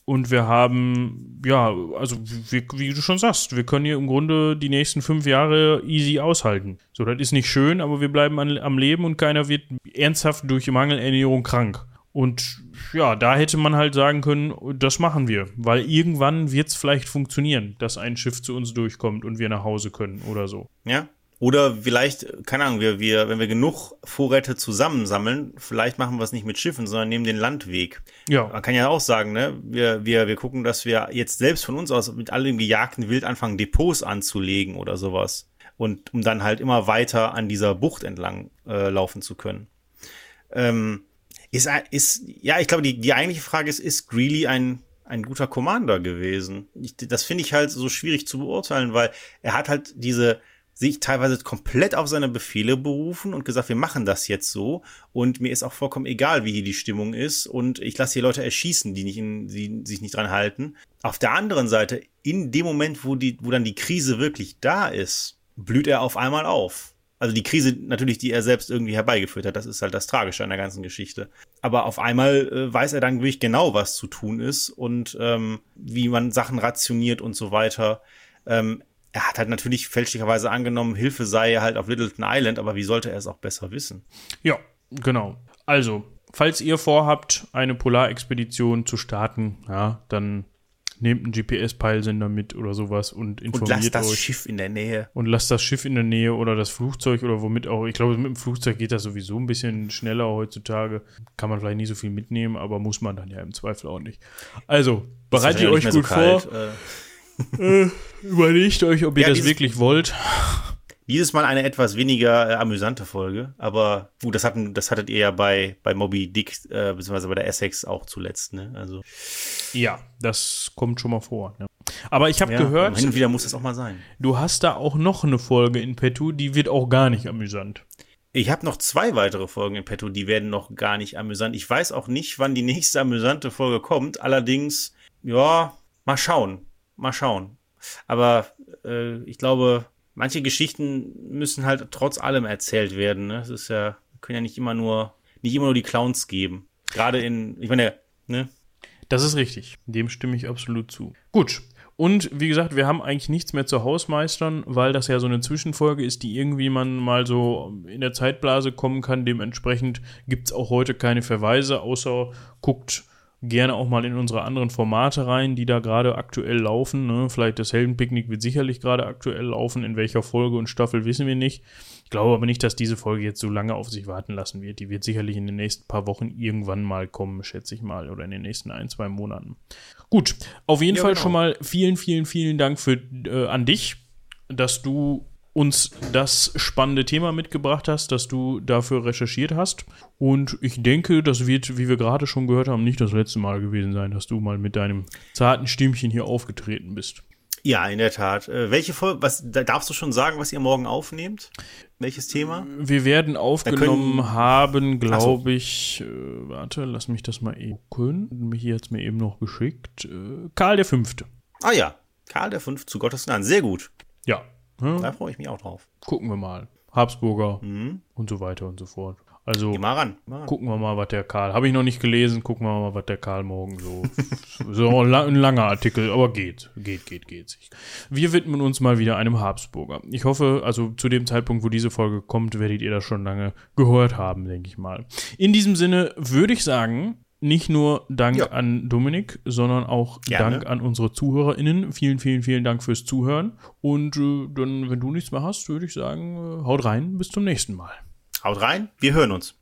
und wir haben, ja, also wie, wie, du schon sagst, wir können hier im Grunde die nächsten fünf Jahre easy aushalten. So, das ist nicht schön, aber wir bleiben an, am Leben und keiner wird ernsthaft durch Mangelernährung krank. Und ja, da hätte man halt sagen können, das machen wir, weil irgendwann wird es vielleicht funktionieren, dass ein Schiff zu uns durchkommt und wir nach Hause können oder so. Ja. Oder vielleicht, keine Ahnung, wir, wir, wenn wir genug Vorräte zusammensammeln, vielleicht machen wir es nicht mit Schiffen, sondern nehmen den Landweg. Ja. Man kann ja auch sagen, ne, wir, wir, wir gucken, dass wir jetzt selbst von uns aus mit allem gejagten Wild anfangen, Depots anzulegen oder sowas. Und um dann halt immer weiter an dieser Bucht entlang äh, laufen zu können. Ähm, ist, ist, ja, ich glaube, die, die eigentliche Frage ist, ist Greeley ein, ein guter Commander gewesen? Ich, das finde ich halt so schwierig zu beurteilen, weil er hat halt diese, sich teilweise komplett auf seine Befehle berufen und gesagt, wir machen das jetzt so und mir ist auch vollkommen egal, wie hier die Stimmung ist und ich lasse hier Leute erschießen, die, nicht in, die sich nicht dran halten. Auf der anderen Seite, in dem Moment, wo die, wo dann die Krise wirklich da ist, blüht er auf einmal auf also die Krise natürlich, die er selbst irgendwie herbeigeführt hat, das ist halt das Tragische an der ganzen Geschichte. Aber auf einmal äh, weiß er dann wirklich genau, was zu tun ist und ähm, wie man Sachen rationiert und so weiter. Ähm, er hat halt natürlich fälschlicherweise angenommen, Hilfe sei halt auf Littleton Island, aber wie sollte er es auch besser wissen? Ja, genau. Also, falls ihr vorhabt, eine Polarexpedition zu starten, ja, dann nehmt einen GPS-Peilsender mit oder sowas und informiert euch. Und lasst das euch. Schiff in der Nähe. Und lasst das Schiff in der Nähe oder das Flugzeug oder womit auch. Ich glaube, mit dem Flugzeug geht das sowieso ein bisschen schneller heutzutage. Kann man vielleicht nicht so viel mitnehmen, aber muss man dann ja im Zweifel auch nicht. Also, bereitet ihr euch gut so vor. Äh. äh, überlegt euch, ob ihr ja, das wirklich wollt. Dieses Mal eine etwas weniger äh, amüsante Folge, aber gut, das hatten, das hattet ihr ja bei, bei Moby Dick, äh, beziehungsweise bei der Essex auch zuletzt, ne? Also. Ja, das kommt schon mal vor. Ne? Aber ich habe ja, gehört. Hin und wieder muss das auch mal sein. Du hast da auch noch eine Folge in petto, die wird auch gar nicht amüsant. Ich habe noch zwei weitere Folgen in petto, die werden noch gar nicht amüsant. Ich weiß auch nicht, wann die nächste amüsante Folge kommt. Allerdings, ja, mal schauen. Mal schauen. Aber äh, ich glaube, manche Geschichten müssen halt trotz allem erzählt werden. Ne? Es ist ja, können ja nicht immer nur, nicht immer nur die Clowns geben. Gerade in, ich meine, ne? Das ist richtig. Dem stimme ich absolut zu. Gut. Und wie gesagt, wir haben eigentlich nichts mehr zu Hausmeistern, weil das ja so eine Zwischenfolge ist, die irgendwie man mal so in der Zeitblase kommen kann. Dementsprechend gibt es auch heute keine Verweise, außer guckt gerne auch mal in unsere anderen Formate rein, die da gerade aktuell laufen. Ne? Vielleicht das Heldenpicknick wird sicherlich gerade aktuell laufen. In welcher Folge und Staffel wissen wir nicht. Ich glaube aber nicht, dass diese Folge jetzt so lange auf sich warten lassen wird. Die wird sicherlich in den nächsten paar Wochen irgendwann mal kommen, schätze ich mal, oder in den nächsten ein, zwei Monaten. Gut, auf jeden ja, Fall genau. schon mal vielen, vielen, vielen Dank für, äh, an dich, dass du uns das spannende Thema mitgebracht hast, dass du dafür recherchiert hast. Und ich denke, das wird, wie wir gerade schon gehört haben, nicht das letzte Mal gewesen sein, dass du mal mit deinem zarten Stimmchen hier aufgetreten bist. Ja, in der Tat. Äh, welche Folge, was, darfst du schon sagen, was ihr morgen aufnehmt? Welches Thema? Wir werden aufgenommen haben, glaube ich, äh, warte, lass mich das mal eben gucken. Hier hat es mir eben noch geschickt. Äh, Karl der Fünfte. Ah ja, Karl der Fünfte zu Gottes Namen. Sehr gut. Ja, hm? Da freue ich mich auch drauf. Gucken wir mal. Habsburger mhm. und so weiter und so fort. Also Geh mal ran. Mal ran. gucken wir mal, was der Karl. Habe ich noch nicht gelesen. Gucken wir mal, was der Karl morgen so. so ein, ein langer Artikel, aber geht, geht, geht, geht. Wir widmen uns mal wieder einem Habsburger. Ich hoffe, also zu dem Zeitpunkt, wo diese Folge kommt, werdet ihr das schon lange gehört haben, denke ich mal. In diesem Sinne würde ich sagen, nicht nur Dank ja. an Dominik, sondern auch Gerne. Dank an unsere ZuhörerInnen. Vielen, vielen, vielen Dank fürs Zuhören. Und äh, dann, wenn du nichts mehr hast, würde ich sagen, äh, haut rein, bis zum nächsten Mal. Haut rein, wir hören uns.